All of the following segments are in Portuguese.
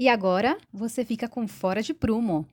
E agora você fica com Fora de Prumo.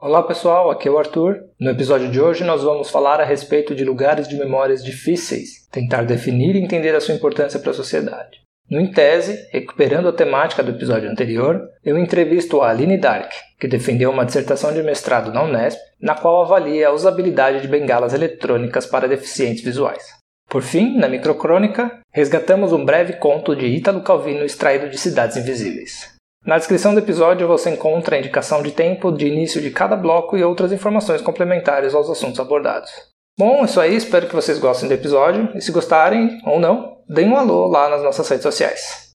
Olá pessoal, aqui é o Arthur. No episódio de hoje nós vamos falar a respeito de lugares de memórias difíceis, tentar definir e entender a sua importância para a sociedade. No Em Tese, recuperando a temática do episódio anterior, eu entrevisto a Aline Dark, que defendeu uma dissertação de mestrado na Unesp, na qual avalia a usabilidade de bengalas eletrônicas para deficientes visuais. Por fim, na microcrônica, resgatamos um breve conto de Ítalo Calvino extraído de Cidades Invisíveis. Na descrição do episódio você encontra a indicação de tempo de início de cada bloco e outras informações complementares aos assuntos abordados. Bom, é isso aí, espero que vocês gostem do episódio e se gostarem ou não, deem um alô lá nas nossas redes sociais.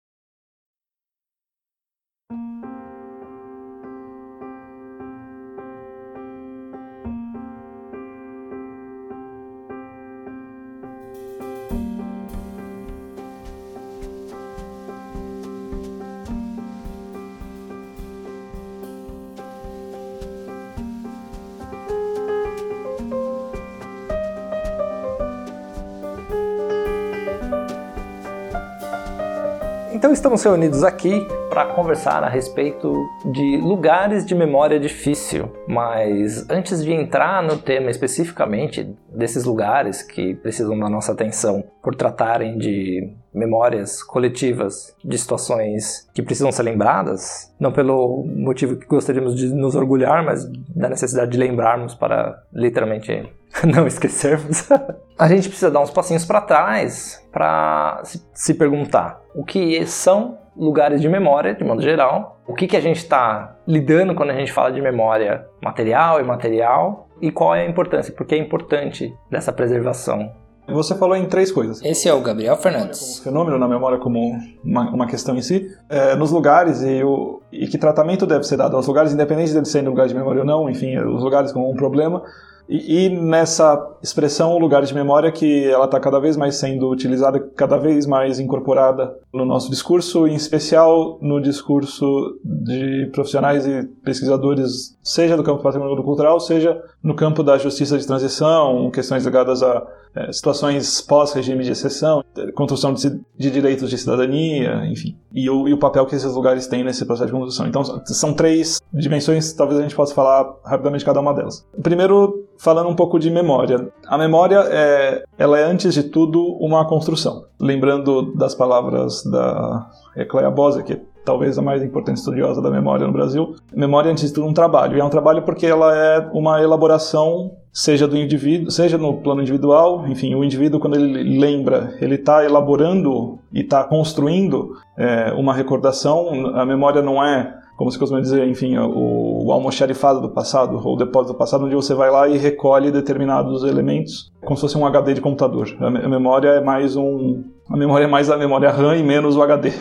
Então estamos reunidos aqui para conversar a respeito de lugares de memória difícil. Mas antes de entrar no tema especificamente desses lugares que precisam da nossa atenção por tratarem de memórias coletivas de situações que precisam ser lembradas, não pelo motivo que gostaríamos de nos orgulhar, mas da necessidade de lembrarmos para literalmente não esquecermos. a gente precisa dar uns passinhos para trás para se perguntar o que são lugares de memória, de modo geral, o que, que a gente está lidando quando a gente fala de memória material e imaterial e qual é a importância, porque é importante dessa preservação. Você falou em três coisas. Esse é o Gabriel Fernandes. Um fenômeno na memória como uma, uma questão em si, é, nos lugares e, o, e que tratamento deve ser dado aos lugares, independente de serem lugares de memória ou não, enfim, os lugares como um problema, e, e, nessa expressão lugar de memória que ela está cada vez mais sendo utilizada, cada vez mais incorporada no nosso discurso, em especial no discurso de profissionais e pesquisadores, seja do campo do patrimônio cultural, seja no campo da justiça de transição, questões ligadas a é, situações pós-regime de exceção, construção de, de, direitos de cidadania, enfim, e o, e o papel que esses lugares têm nesse processo de construção. Então, são três dimensões, talvez a gente possa falar rapidamente cada uma delas. Primeiro, falando um pouco de memória. A memória é, ela é antes de tudo uma construção. Lembrando das palavras da Ecleia Bosa, que é talvez a mais importante estudiosa da memória no Brasil, memória antes de tudo um trabalho. E é um trabalho porque ela é uma elaboração seja do indivíduo, seja no plano individual, enfim, o indivíduo quando ele lembra, ele está elaborando e está construindo é, uma recordação. A memória não é como se costuma dizer, enfim, o, o almoxarifado do passado, ou o depósito do passado, onde você vai lá e recolhe determinados elementos, como se fosse um HD de computador. A, memória é mais um, a memória é mais a memória RAM e menos o HD.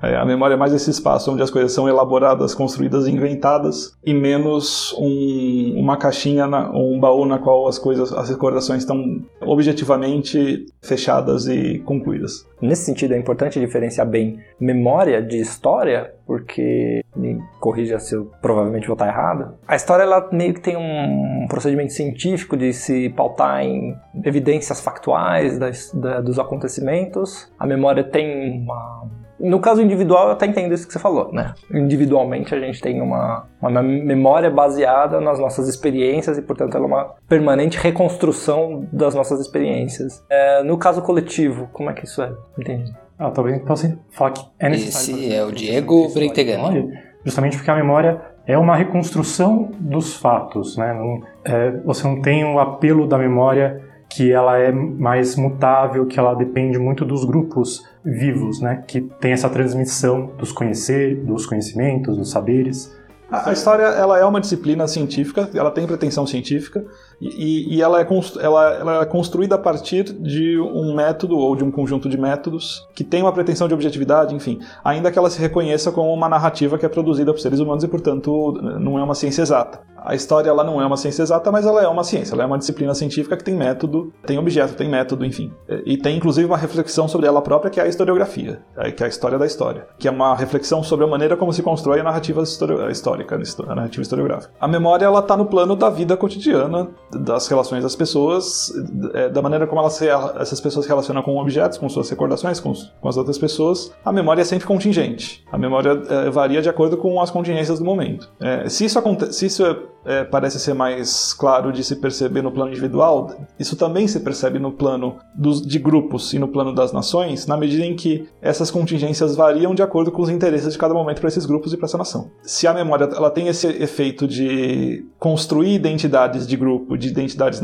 É, a memória é mais esse espaço onde as coisas são elaboradas, construídas, inventadas, e menos um, uma caixinha, na, um baú na qual as coisas, as recordações estão objetivamente fechadas e concluídas. Nesse sentido, é importante diferenciar bem memória de história, porque me corrija se eu provavelmente vou estar errado. A história ela meio que tem um procedimento científico de se pautar em evidências factuais das, da, dos acontecimentos. A memória tem uma no caso individual, eu até entendo isso que você falou, né? Individualmente, a gente tem uma, uma memória baseada nas nossas experiências e, portanto, ela é uma permanente reconstrução das nossas experiências. É, no caso coletivo, como é que isso é? Entendi. Ah, talvez possa falar que é necessário. Esse é o Diego Brentegani. Justamente porque a memória é uma reconstrução dos fatos, né? Não, é, você não tem o apelo da memória que ela é mais mutável, que ela depende muito dos grupos vivos, né? Que tem essa transmissão dos conhecer, dos conhecimentos, dos saberes. A, história ela é uma disciplina científica, ela tem pretensão científica, E, e ela, é ela, ela é construída a partir de um método ou de um conjunto de métodos que tem uma pretensão de objetividade, enfim, ainda que ela se reconheça como uma narrativa que é produzida por seres humanos e, portanto, não é uma ciência exata. A história ela não é uma ciência exata, mas ela é uma ciência, ela é uma disciplina científica que tem método, tem objeto, tem método, enfim. E tem inclusive uma reflexão sobre ela própria que é a historiografia, que é a história da história, que é uma reflexão sobre a maneira como se constrói a narrativa histórica, a narrativa historiográfica. A memória ela está no plano da vida cotidiana, das relações das pessoas, é, da maneira como elas, essas pessoas se relacionam com objetos, com suas recordações, com, com as outras pessoas. A memória é sempre contingente. A memória é, varia de acordo com as contingências do momento. É, se isso, se isso é é, parece ser mais claro de se perceber no plano individual, isso também se percebe no plano dos, de grupos e no plano das nações, na medida em que essas contingências variam de acordo com os interesses de cada momento para esses grupos e para essa nação. Se a memória ela tem esse efeito de construir identidades de grupo, de identidades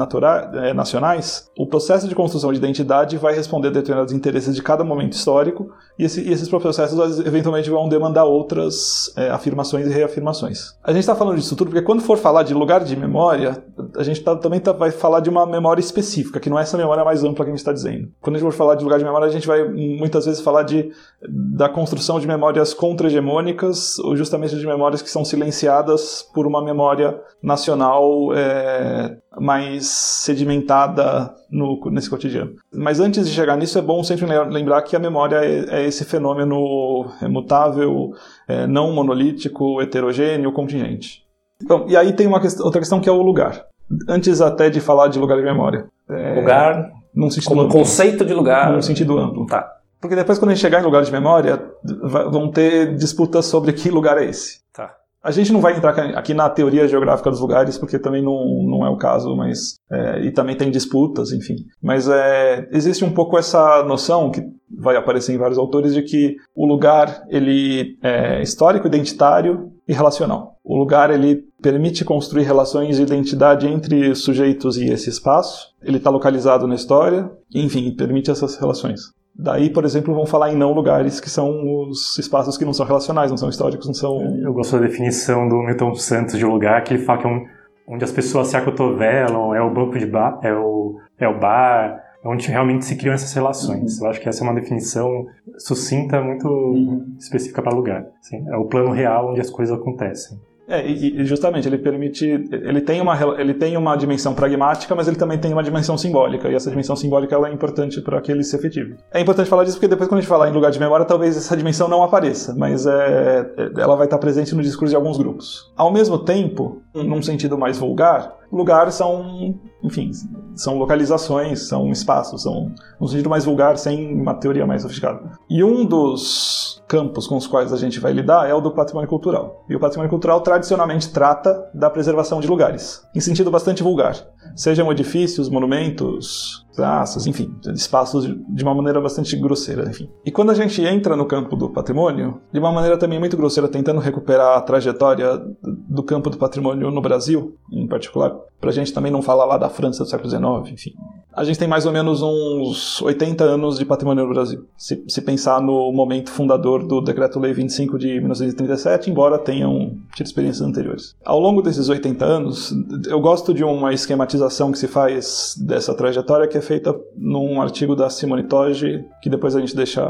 é, nacionais, o processo de construção de identidade vai responder a determinados interesses de cada momento histórico e, esse, e esses processos eventualmente vão demandar outras é, afirmações e reafirmações. A gente está falando disso tudo porque quando for falar de lugar de memória, a gente tá, também tá, vai falar de uma memória específica, que não é essa memória mais ampla que a gente está dizendo. Quando a gente for falar de lugar de memória, a gente vai muitas vezes falar de, da construção de memórias contra-hegemônicas, ou justamente de memórias que são silenciadas por uma memória nacional é, mais sedimentada no, nesse cotidiano. Mas antes de chegar nisso, é bom sempre lembrar que a memória é, é esse fenômeno mutável, é, não monolítico, heterogêneo, contingente. Bom, e aí tem uma questão, outra questão que é o lugar. Antes até de falar de lugar de memória. É, lugar num sentido como amplo, conceito de lugar. Num sentido amplo. Tá. Porque depois quando a gente chegar em lugar de memória, vão ter disputas sobre que lugar é esse. Tá. A gente não vai entrar aqui na teoria geográfica dos lugares, porque também não, não é o caso, mas. É, e também tem disputas, enfim. Mas é, existe um pouco essa noção que vai aparecer em vários autores de que o lugar ele é histórico, identitário e relacional. O lugar ele permite construir relações de identidade entre sujeitos e esse espaço. Ele está localizado na história, enfim, permite essas relações. Daí, por exemplo, vão falar em não lugares, que são os espaços que não são relacionais, não são históricos, não são. Eu gosto da definição do Milton Santos de lugar, que ele fala que é um, onde as pessoas se acotovelam, é o banco de bar, é o, é o bar, é onde realmente se criam essas relações. Uhum. Eu acho que essa é uma definição sucinta, muito uhum. específica para lugar. Assim, é o plano real onde as coisas acontecem. É, e justamente ele permite, ele tem uma ele tem uma dimensão pragmática, mas ele também tem uma dimensão simbólica, e essa dimensão simbólica ela é importante para que ele se efetive. É importante falar disso porque depois quando a gente falar em lugar de memória, talvez essa dimensão não apareça, mas é, ela vai estar presente no discurso de alguns grupos. Ao mesmo tempo, num sentido mais vulgar, lugares são, enfim, são localizações, são espaços, são um sentido mais vulgar, sem uma teoria mais sofisticada. E um dos campos com os quais a gente vai lidar é o do patrimônio cultural. E o patrimônio cultural tradicionalmente trata da preservação de lugares, em sentido bastante vulgar. Sejam edifícios, monumentos, praças, enfim, espaços de uma maneira bastante grosseira, enfim. E quando a gente entra no campo do patrimônio, de uma maneira também muito grosseira, tentando recuperar a trajetória do campo do patrimônio no Brasil, em particular, para a gente também não falar lá da França do século XIX, enfim. A gente tem mais ou menos uns 80 anos de patrimônio no Brasil. Se, se pensar no momento fundador do Decreto-Lei 25 de 1937, embora tenham tido experiências anteriores. Ao longo desses 80 anos, eu gosto de uma esquematização que se faz dessa trajetória que é feita num artigo da Simone Toge, que depois a gente deixa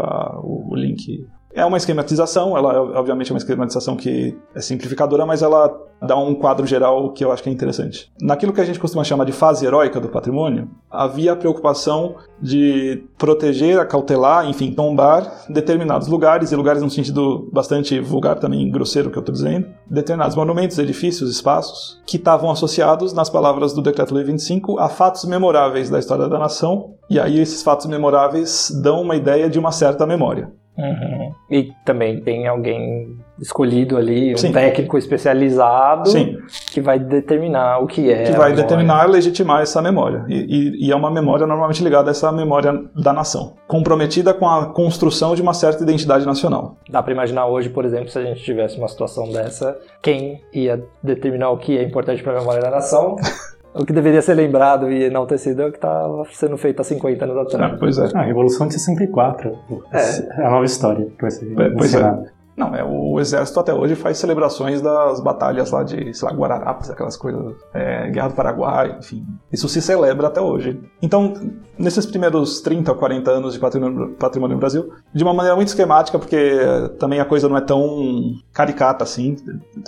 o, o link é uma esquematização, ela obviamente é uma esquematização que é simplificadora, mas ela dá um quadro geral que eu acho que é interessante. Naquilo que a gente costuma chamar de fase heróica do patrimônio, havia a preocupação de proteger, acautelar, enfim, tombar determinados lugares, e lugares num sentido bastante vulgar também, grosseiro que eu estou dizendo, determinados monumentos, edifícios, espaços, que estavam associados, nas palavras do Decreto-Lei 25, a fatos memoráveis da história da nação, e aí esses fatos memoráveis dão uma ideia de uma certa memória. Uhum. E também tem alguém escolhido ali, um Sim. técnico especializado Sim. que vai determinar o que é. Que vai determinar, legitimar essa memória. E, e, e, é uma memória normalmente ligada a essa memória da nação, comprometida com a construção de uma certa identidade nacional. Dá para imaginar hoje, por exemplo, se a gente tivesse uma situação dessa, quem ia determinar o que é importante para a memória da nação? o que deveria ser lembrado e enaltecido é o que está sendo feito há 50 anos atrás. Ah, pois é. A Revolução de 64. É. é a nova história que vai ser é, Pois é. Não, é, o exército até hoje faz celebrações das batalhas lá de, sei lá, Guararapes, aquelas coisas, é, Guerra do Paraguai, enfim. Isso se celebra até hoje. Então, nesses primeiros 30 ou 40 anos de patrimônio, patrimônio no Brasil, de uma maneira muito esquemática, porque também a coisa não é tão caricata assim.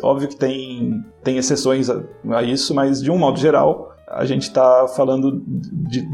Óbvio que tem, tem exceções a, a isso, mas de um modo geral, a gente está falando de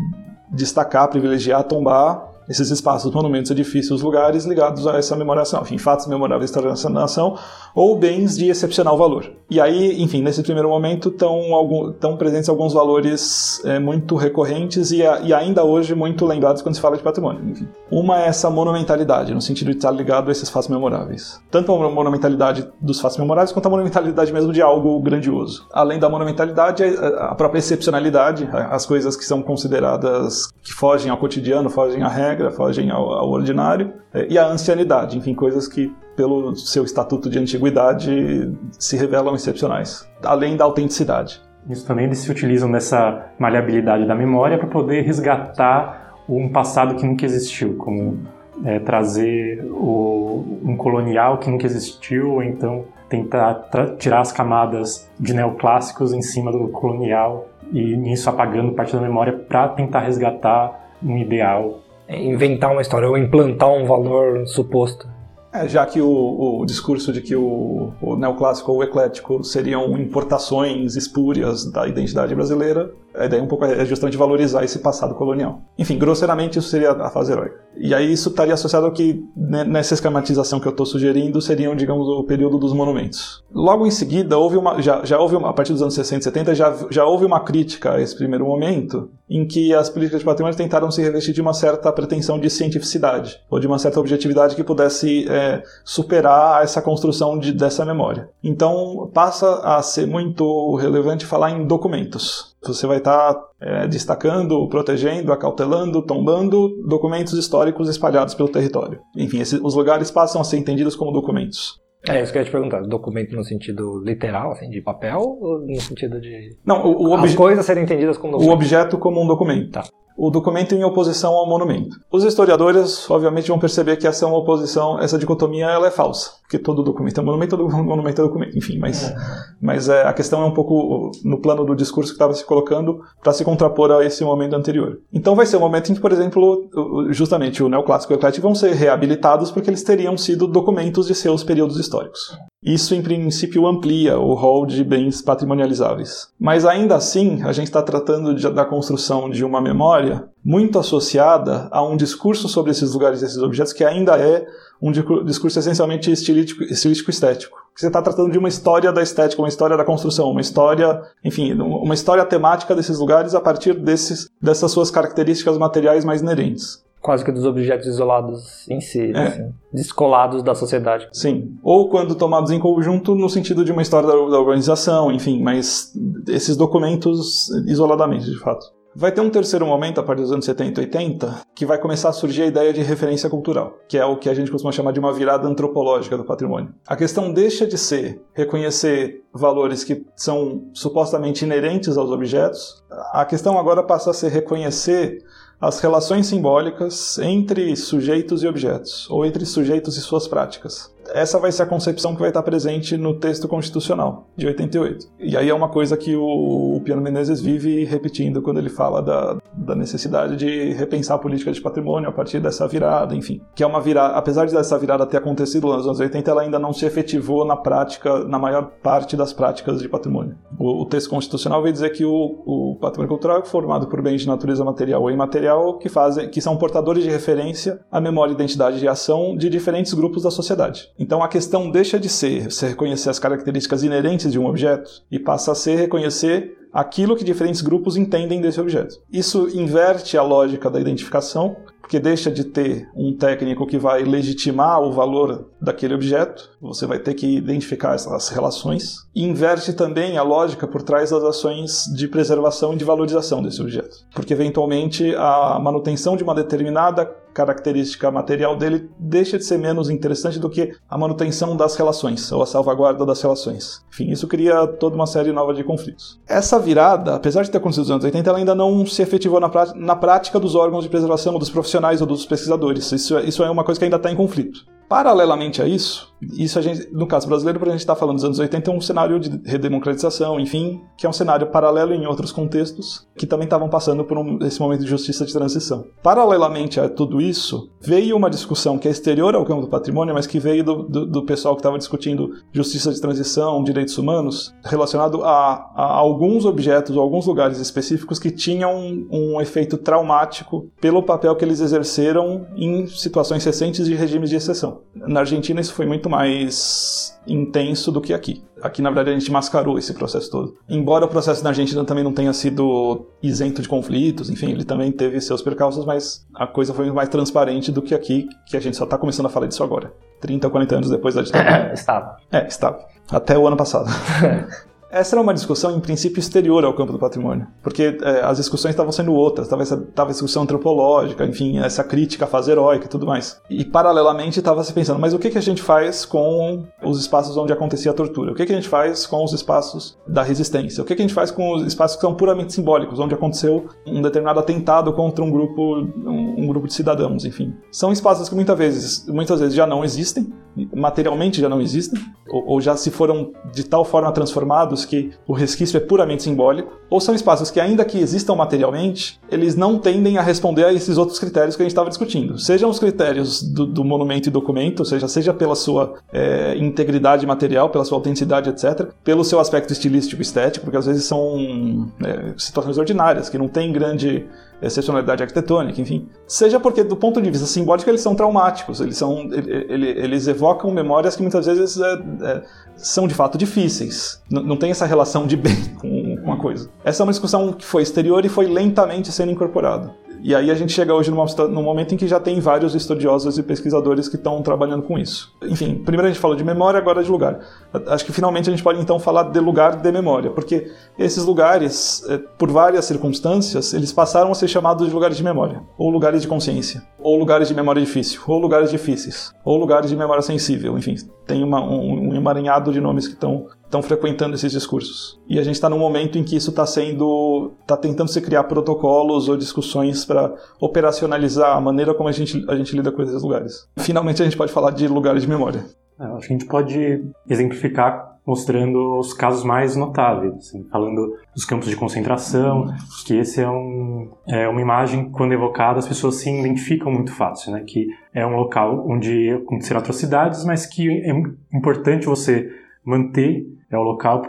destacar, privilegiar, tombar esses espaços, monumentos, edifícios, lugares ligados a essa memoração, enfim, fatos memoráveis da nação ou bens de excepcional valor. E aí, enfim, nesse primeiro momento estão presentes alguns valores é, muito recorrentes e, a, e, ainda hoje muito lembrados quando se fala de patrimônio. Enfim. Uma é essa monumentalidade, no sentido de estar ligado a esses fatos memoráveis. Tanto a monumentalidade dos fatos memoráveis quanto a monumentalidade mesmo de algo grandioso. Além da monumentalidade, a própria excepcionalidade, as coisas que são consideradas que fogem ao cotidiano, fogem à regra, fogem ao, ao ordinário, é, e a ancianidade, enfim, coisas que pelo seu estatuto de antiguidade, se revelam excepcionais, além da autenticidade. Isso também eles se utilizam dessa maleabilidade da memória para poder resgatar um passado que nunca existiu, como é, trazer o, um colonial que nunca existiu, ou então tentar tirar as camadas de neoclássicos em cima do colonial e nisso apagando parte da memória para tentar resgatar um ideal. É inventar uma história ou implantar um valor suposto. É, já que o, o, discurso de que o, o neoclássico ou o eclético seriam importações espúrias da identidade brasileira, a ideia um pouco é justamente valorizar esse passado colonial. Enfim, grosseiramente isso seria a fase heróica. E aí isso estaria associado ao que, né, nessa esquematização que eu estou sugerindo, seriam, digamos, o período dos monumentos. Logo em seguida, houve uma, já, já houve uma, a partir dos anos 60 e 70, já, já houve uma crítica a esse primeiro momento, em que as políticas de patrimônio tentaram se revestir de uma certa pretensão de cientificidade, ou de uma certa objetividade que pudesse é, superar essa construção de, dessa memória. Então passa a ser muito relevante falar em documentos. Você vai estar tá, é, destacando, protegendo, acautelando, tombando documentos históricos espalhados pelo território. Enfim, esses, os lugares passam a ser entendidos como documentos. É isso que eu ia te perguntar. Documento no sentido literal, assim, de papel, ou no sentido de. Não, o, o As coisas serem entendidas como documento. O objeto como um documento. Tá o documento em oposição ao monumento. Os historiadores, obviamente, vão perceber que essa oposição, essa dicotomia, ela é falsa, porque todo documento é monumento, todo monumento é documento, enfim, mas, é. mas é, a questão é um pouco no plano do discurso que estava se colocando para se contrapor a esse momento anterior. Então vai ser um momento em que, por exemplo, justamente o neoclássico e o eclético vão ser reabilitados porque eles teriam sido documentos de seus períodos históricos. Isso, em princípio, amplia o rol de bens patrimonializáveis. Mas ainda assim, a gente está tratando de, da construção de uma memória muito associada a um discurso sobre esses lugares e esses objetos que ainda é um discurso essencialmente estilístico-estético. Você está tratando de uma história da estética, uma história da construção, uma história, enfim, uma história temática desses lugares a partir desses, dessas suas características materiais mais inerentes quase que dos objetos isolados em si, é. assim, descolados da sociedade. Sim. Ou quando tomados em conjunto no sentido de uma história da, da organização, enfim, mas esses documentos isoladamente, de fato. Vai ter um terceiro momento, a partir dos anos 70 e 80, que vai começar a surgir a ideia de referência cultural, que é o que a gente costuma chamar de uma virada antropológica do patrimônio. A questão deixa de ser reconhecer valores que são supostamente inerentes aos objetos, a questão agora passa a ser reconhecer as relações simbólicas entre sujeitos e objetos, ou entre sujeitos e suas práticas essa vai ser a concepção que vai estar presente no texto constitucional de 88. E aí é uma coisa que o, Piano Menezes vive repetindo quando ele fala da, da necessidade de repensar a política de patrimônio a partir dessa virada, enfim. Que é uma virada, apesar de essa virada ter acontecido nos anos 80, ela ainda não se efetivou na prática, na maior parte das práticas de patrimônio. O, o texto constitucional vai dizer que o, o patrimônio cultural é formado por bens de natureza material ou imaterial que fazem, que são portadores de referência à memória, identidade e ação de diferentes grupos da sociedade. Então a questão deixa de ser você reconhecer as características inerentes de um objeto e passa a ser reconhecer aquilo que diferentes grupos entendem desse objeto. Isso inverte a lógica da identificação porque deixa de ter um técnico que vai legitimar o valor daquele objeto, você vai ter que identificar essas relações, e inverte também a lógica por trás das ações de preservação e de valorização desse objeto, porque eventualmente a manutenção de uma determinada característica material dele deixa de ser menos interessante do que a manutenção das relações ou a salvaguarda das relações. Enfim, isso cria toda uma série nova de conflitos. Essa virada, apesar de ter acontecido nos anos 80, ela ainda não se efetivou na, na prática dos órgãos de preservação, dos profissionais ou dos pesquisadores. Isso, é, isso é uma coisa que ainda está em conflito. Paralelamente a isso, isso a gente, no caso brasileiro, para a gente estar tá falando dos anos 80, é um cenário de redemocratização, enfim, que é um cenário paralelo em outros contextos que também estavam passando por um, esse momento de justiça de transição. Paralelamente a tudo isso, veio uma discussão que é exterior ao campo do patrimônio, mas que veio do, do, do pessoal que estava discutindo justiça de transição, direitos humanos, relacionado a, a, alguns objetos ou alguns lugares específicos que tinham um, um efeito traumático pelo papel que eles exerceram em situações recentes de regimes de exceção. Na Argentina isso foi muito mais intenso do que aqui. Aqui, na verdade, a gente mascarou esse processo todo. Embora o processo na Argentina também não tenha sido isento de conflitos, enfim, ele também teve seus percalços, mas a coisa foi mais transparente do que aqui, que a gente só está começando a falar disso agora. 30 ou 40 anos depois da ditadura. estava. É, estava. Até o ano passado. Essa era uma discussão, em princípio, exterior ao campo do patrimônio, porque é, as discussões estavam sendo outras, estava a discussão antropológica, enfim, essa crítica à fase heróica e tudo mais. E, paralelamente, estava se pensando, mas o que, que a gente faz com os espaços onde acontecia a tortura? O que, que a gente faz com os espaços da resistência? O que, que a gente faz com os espaços que são puramente simbólicos, onde aconteceu um determinado atentado contra um grupo, um, um grupo de cidadãos, enfim? São espaços que muitas vezes, muitas vezes já não existem, materialmente já não existem, ou, ou já se foram de tal forma transformados que o resquício é puramente simbólico, ou são espaços que, ainda que existam materialmente, eles não tendem a responder a esses outros critérios que a gente estava discutindo. Sejam os critérios do, do, monumento e documento, ou seja, seja pela sua é, integridade material, pela sua autenticidade, etc., pelo seu aspecto estilístico estético, porque às vezes são é, situações ordinárias, que não têm grande excepcionalidade arquitetônica, enfim. Seja porque, do ponto de vista simbólico, eles são traumáticos, eles, são, eles evocam memórias que muitas vezes é, é, são de fato difíceis. N não tem essa relação de bem com, com a coisa. Essa é uma discussão que foi exterior e foi lentamente sendo incorporada. E aí a gente chega hoje numa, num momento em que já tem vários estudiosos e pesquisadores que estão trabalhando com isso. Enfim, primeiro a gente falou de memória, agora de lugar. Acho que finalmente a gente pode então falar de lugar de memória, porque esses lugares, eh, por várias circunstâncias, eles passaram a ser chamados de lugares de memória, ou lugares de consciência, ou lugares de memória difícil, ou lugares difíceis, ou lugares de memória sensível, enfim, tem uma, um, um emaranhado de nomes que estão estão frequentando esses discursos. E a gente está num momento em que isso está sendo, está tentando se criar protocolos ou discussões para operacionalizar a maneira como a gente, a gente lida com esses lugares. Finalmente a gente pode falar de lugares de memória. É, acho que a gente pode exemplificar mostrando os casos mais notáveis, assim, falando dos campos de concentração, que esse é, um, é uma imagem, quando evocada, as pessoas se identificam muito fácil, né? que é um local onde aconteceram atrocidades, mas que é importante você manter é o local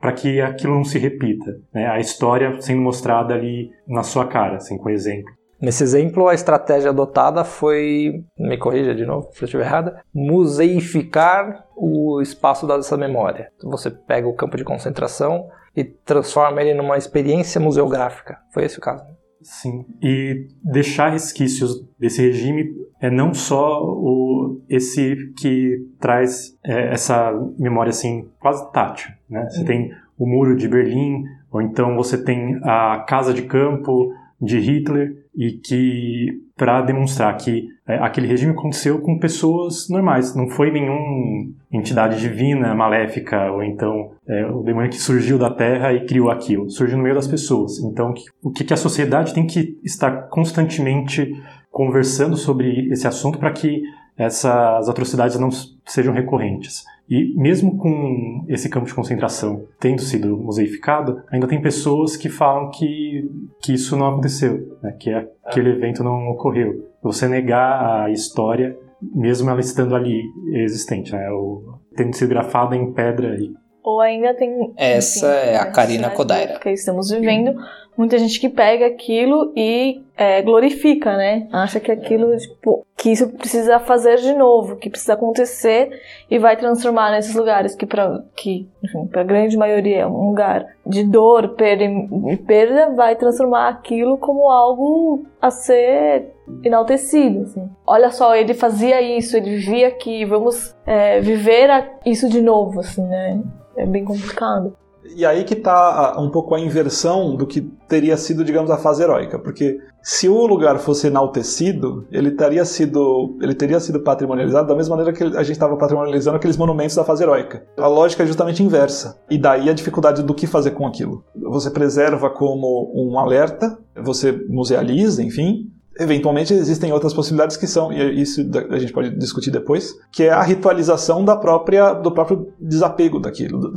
para que aquilo não se repita. Né? A história sendo mostrada ali na sua cara, assim, com exemplo. Nesse exemplo, a estratégia adotada foi, me corrija de novo se eu estiver errada, museificar o espaço dessa memória. Então, você pega o campo de concentração e transforma ele numa experiência museográfica. Foi esse o caso? Sim, e deixar resquícios desse regime é não só o, esse que traz é, essa memória assim quase tátil, né? Você uhum. tem o muro de Berlim, ou então você tem a casa de campo de Hitler e que para demonstrar que é, aquele regime aconteceu com pessoas normais, não foi nenhuma entidade divina, maléfica, ou então é, o demônio que surgiu da terra e criou aquilo, surgiu no meio das pessoas. Então, o que, que a sociedade tem que estar constantemente conversando sobre esse assunto para que essas atrocidades não sejam recorrentes. E mesmo com esse campo de concentração tendo sido museificado, ainda tem pessoas que falam que, que isso não aconteceu, né? que aquele evento não ocorreu. Você negar a história, mesmo ela estando ali existente, né? Ou tendo sido grafada em pedra. E... Ou ainda tem. Essa enfim, é a Karina Kodaira. Que estamos vivendo muita gente que pega aquilo e é, glorifica, né? Acha que aquilo, tipo, que isso precisa fazer de novo, que precisa acontecer e vai transformar nesses lugares que para que, para grande maioria é um lugar de dor, perda e perda, vai transformar aquilo como algo a ser enaltecido, assim. Olha só, ele fazia isso, ele vivia aqui, vamos é, viver isso de novo, assim, né? É bem complicado. E aí que está um pouco a inversão do que teria sido, digamos, a fase heróica, porque se o lugar fosse enaltecido, ele teria sido, ele teria sido patrimonializado da mesma maneira que a gente estava patrimonializando aqueles monumentos da fase heróica. A lógica é justamente inversa. E daí a dificuldade do que fazer com aquilo. Você preserva como um alerta, você musealiza, enfim, eventualmente existem outras possibilidades que são, e isso a gente pode discutir depois, que é a ritualização da própria, do próprio desapego daquilo,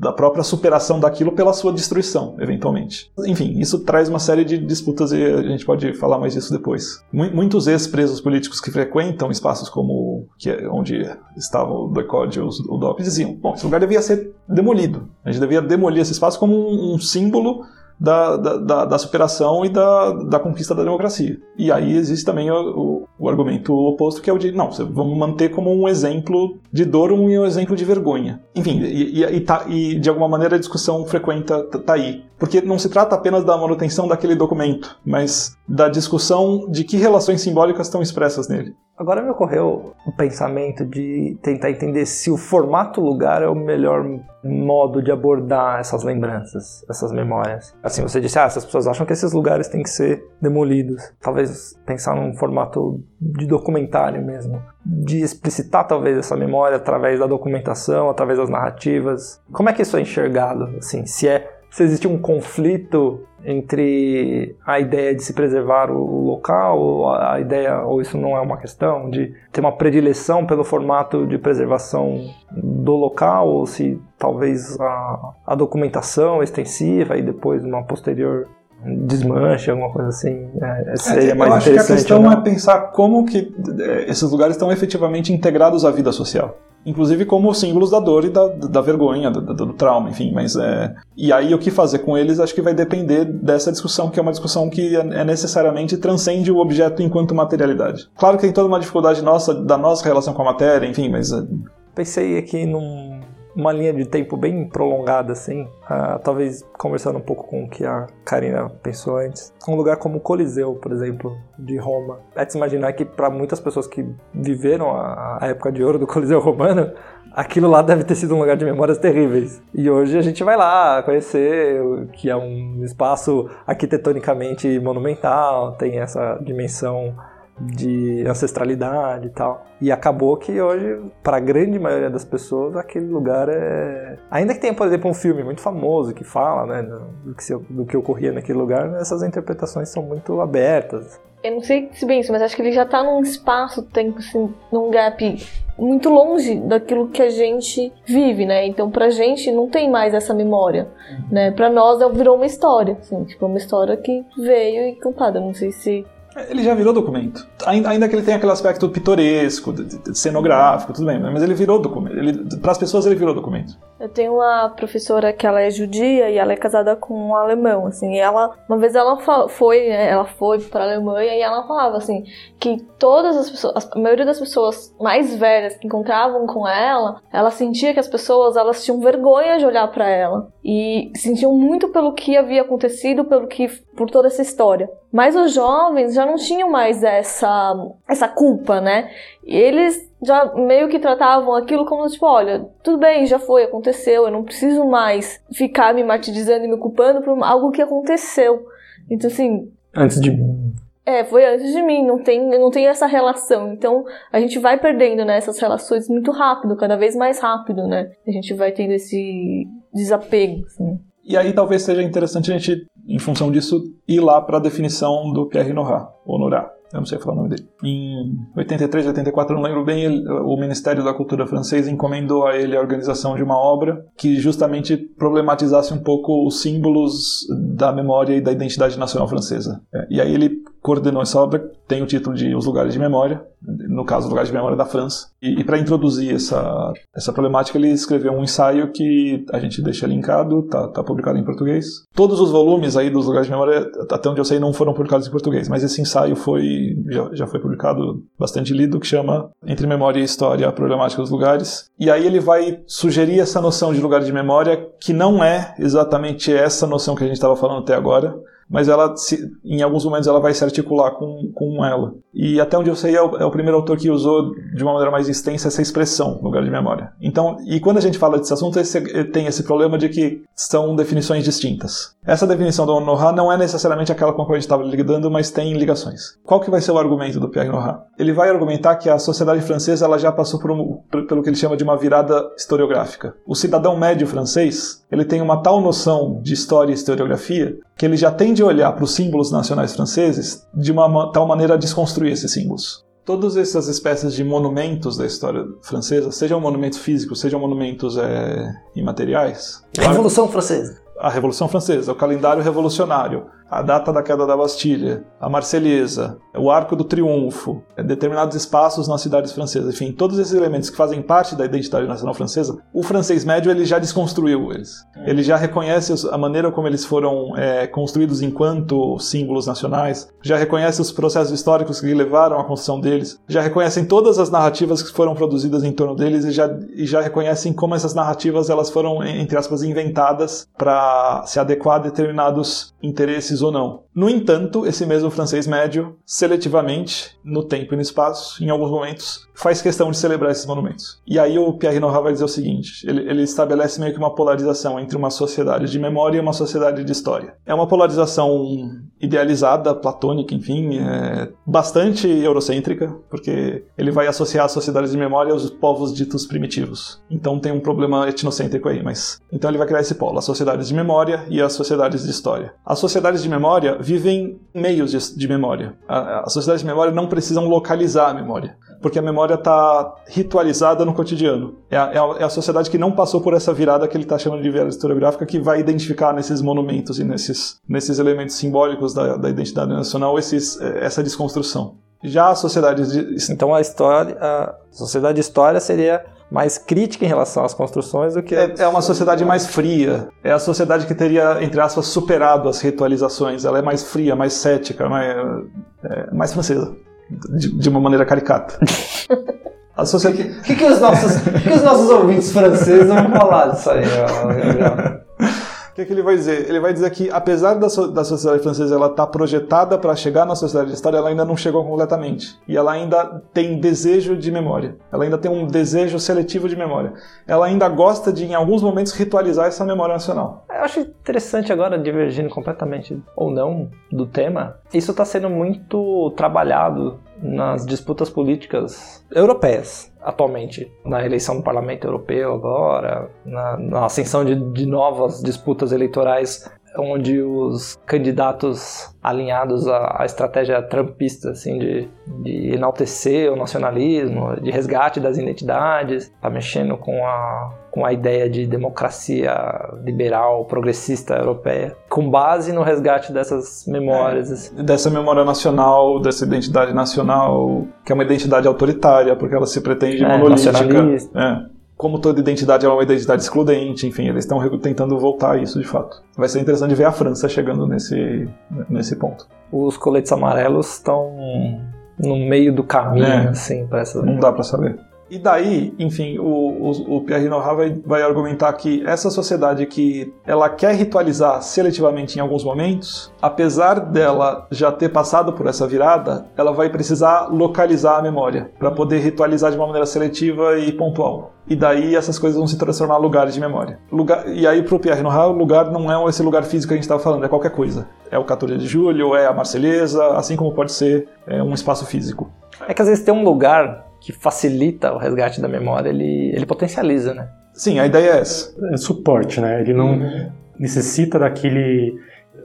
da, própria superação daquilo pela sua destruição, eventualmente. Enfim, isso traz uma série de disputas e a gente pode falar mais disso depois. Muitos ex-presos políticos que frequentam espaços como que é onde estava o Doicode e o DOP diziam: bom, esse lugar devia ser demolido. A gente devia demolir esse espaço como um símbolo da, da, da, superação e da, da conquista da democracia. E aí existe também o, o, o argumento oposto, que é o de, não, vamos manter como um exemplo de dor um exemplo de vergonha. Enfim, e, e, e, tá, e de alguma maneira a discussão frequenta tá aí. Porque não se trata apenas da manutenção daquele documento, mas da discussão de que relações simbólicas estão expressas nele. Agora me ocorreu o pensamento de tentar entender se o formato lugar é o melhor modo de abordar essas lembranças, essas memórias. Assim, você disse, ah, essas pessoas acham que esses lugares têm que ser demolidos. Talvez pensar num formato de documentário mesmo, de explicitar talvez essa memória através da documentação, através das narrativas. Como é que isso é enxergado? Assim, se é se existe um conflito entre a ideia de se preservar o local, ou a ideia, ou isso não é uma questão de ter uma predileção pelo formato de preservação do local, ou se talvez a, a documentação extensiva e depois uma posterior desmanche, alguma coisa assim, é, é seria é, mais eu acho que a questão é pensar como que é, esses lugares estão efetivamente integrados à vida social inclusive como símbolos da dor e da, da vergonha, do, do, trauma, enfim. Mas é... E aí o que fazer com eles acho que vai depender dessa discussão, que é uma discussão que é, é necessariamente transcende o objeto enquanto materialidade. Claro que tem toda uma dificuldade nossa, da nossa relação com a matéria, enfim, mas... É, Pensei aqui num uma linha de tempo bem prolongada, assim, uh, talvez conversando um pouco com o que a Karina pensou antes. Um lugar como o Coliseu, por exemplo, de Roma. É de se imaginar que para muitas pessoas que viveram a, a época de ouro do Coliseu romano, aquilo lá deve ter sido um lugar de memórias terríveis. E hoje a gente vai lá conhecer, que é um espaço arquitetonicamente monumental, tem essa dimensão de ancestralidade e tal. E acabou que hoje, para a grande maioria das pessoas, aquele lugar é. Ainda que tenha, por exemplo, um filme muito famoso que fala né, do, que, se, do que ocorria naquele lugar, essas interpretações são muito abertas. Eu não sei se bem isso, mas acho que ele já está num espaço-tempo, assim, num gap muito longe daquilo que a gente vive, né? Então, pra gente não tem mais essa memória, né? Pra nós virou uma história, assim, tipo, uma história que veio e contada. Não sei se ele já virou documento. Ainda que ele tenha aquele aspecto pitoresco, cenográfico, tudo bem, mas ele virou documento. Para as pessoas ele virou documento. Eu tenho uma professora que ela é judia e ela é casada com um alemão, assim, e ela, uma vez ela foi, né, ela foi para a Alemanha e ela falava assim, que todas as pessoas, a maioria das pessoas mais velhas que encontravam com ela, ela sentia que as pessoas, elas tinham vergonha de olhar para ela e sentiam muito pelo que havia acontecido, pelo que por toda essa história. Mas os jovens já não tinham mais essa essa culpa, né? E eles já meio que tratavam aquilo como tipo, olha, tudo bem, já foi, aconteceu, eu não preciso mais ficar me martirizando e me culpando por algo que aconteceu. Então assim, antes de é, foi antes de mim, não tem, não tem essa relação. Então, a gente vai perdendo né, essas relações muito rápido, cada vez mais rápido, né? A gente vai tendo esse desapego, assim. E aí talvez seja interessante a gente, em função disso, ir lá para a definição do Pierre Nora, ou Nora eu não sei falar o nome dele. Em 83, 84, não lembro bem, ele, o Ministério da Cultura francês encomendou a ele a organização de uma obra que justamente problematizasse um pouco os símbolos da memória e da identidade nacional francesa. É, e aí ele coordenou essa obra, tem o título de Os Lugares de Memória, no caso, Lugares de Memória da França. E, e para introduzir essa, essa problemática, ele escreveu um ensaio que a gente deixa linkado, tá, tá publicado em português. Todos os volumes aí dos Lugares de Memória, até onde eu sei, não foram publicados em português, mas esse ensaio foi já, já foi publicado, bastante lido, que chama Entre Memória e História, a Problemática dos Lugares. E aí ele vai sugerir essa noção de lugar de memória, que não é exatamente essa noção que a gente estava falando até agora, mas ela, se, em alguns momentos, ela vai se articular com, com ela. E até onde eu sei, é o, é o, primeiro autor que usou de uma maneira mais extensa essa expressão, lugar de memória. Então, e quando a gente fala desse assunto, esse, tem esse problema de que são definições distintas. Essa definição do Noha não é necessariamente aquela com a qual a gente estava lidando, mas tem ligações. Qual que vai ser o argumento do Pierre Noha? Ele vai argumentar que a sociedade francesa ela já passou por um, pelo que ele chama de uma virada historiográfica. O cidadão médio francês ele tem uma tal noção de história e historiografia que ele já tem a olhar para os símbolos nacionais franceses de uma tal maneira a desconstruir esses símbolos. Todas essas espécies de monumentos da história francesa, sejam monumentos físicos, sejam monumentos é, imateriais. A Revolução Francesa. A Revolução Francesa, o calendário revolucionário, a data da queda da Bastilha, a Marselhesa, o Arco do Triunfo, é, determinados espaços nas cidades francesas, enfim, todos esses elementos que fazem parte da identidade nacional francesa, o francês médio ele já desconstruiu eles. Ele já reconhece a maneira como eles foram é, construídos enquanto símbolos nacionais, já reconhece os processos históricos que levaram à construção deles, já reconhecem todas as narrativas que foram produzidas em torno deles e já, e já reconhecem como essas narrativas elas foram, entre aspas, inventadas para se adequar a determinados interesses ou não. No entanto, esse mesmo francês médio, seletivamente, no tempo e no espaço, em alguns momentos, faz questão de celebrar esses monumentos. E aí o Pierre Nora vai dizer o seguinte: ele, ele, estabelece meio que uma polarização entre uma sociedade de memória e uma sociedade de história. É uma polarização idealizada, platônica, enfim, é bastante eurocêntrica, porque ele vai associar as sociedades de memória aos povos ditos primitivos. Então tem um problema etnocêntrico aí, mas. Então ele vai criar esse polo: as sociedades de memória e as sociedades de história. As sociedades de memória vivem meios de, de memória. As sociedades de memória não precisam localizar a memória, porque a memória está ritualizada no cotidiano. É a, é, a, é a, sociedade que não passou por essa virada que ele está chamando de virada historiográfica que vai identificar nesses monumentos e nesses, nesses elementos simbólicos da, da identidade nacional esses, é, essa desconstrução. Já a sociedade de... Então a história, a sociedade de história seria mais crítica em relação às construções do que. É, é, uma sociedade mais fria. É a sociedade que teria, entre aspas, superado as ritualizações. Ela é mais fria, mais cética, mais, é, mais francesa. De, de, uma maneira caricata. A sociedade... O que, que, os nossos, que, os nossos ouvintes franceses vão falar disso aí, Gabriel? que, que ele vai dizer? Ele vai dizer que, apesar da, so, da sociedade francesa ela estar tá projetada para chegar na sociedade de história, ela ainda não chegou completamente. E ela ainda tem desejo de memória. Ela ainda tem um desejo seletivo de memória. Ela ainda gosta de, em alguns momentos, ritualizar essa memória nacional. Eu acho interessante agora, divergindo completamente ou não do tema, isso está sendo muito trabalhado nas disputas políticas europeias atualmente, na eleição do Parlamento Europeu agora, na, na ascensão de, de novas disputas eleitorais onde os candidatos alinhados à, à estratégia trumpista, assim, de, de, enaltecer o nacionalismo, de resgate das identidades, tá mexendo com a, com a ideia de democracia liberal, progressista europeia, com base no resgate dessas memórias. É, dessa memória nacional, dessa identidade nacional, que é uma identidade autoritária, porque ela se pretende é, monolítica. É como toda identidade é uma identidade excludente, enfim, eles estão tentando voltar a isso de fato. Vai ser interessante ver a França chegando nesse, nesse ponto. Os coletes amarelos estão no meio do caminho, é, assim, para essa. Não dá para saber. E daí, enfim, o, o, o Pierre Nora vai, vai argumentar que essa sociedade que ela quer ritualizar seletivamente em alguns momentos, apesar dela já ter passado por essa virada, ela vai precisar localizar a memória para poder ritualizar de uma maneira seletiva e pontual. E daí essas coisas vão se transformar em lugares de memória. Lugar, e aí pro Pierre Nora, o lugar não é esse lugar físico que a gente estava falando, é qualquer coisa. É o 14 de julho, é a Marselhesa, assim como pode ser é, um espaço físico. É que às vezes tem um lugar que facilita o resgate da memória, ele, ele potencializa, né? Sim, a ideia é essa. É suporte, né? Ele não uhum. necessita daquele,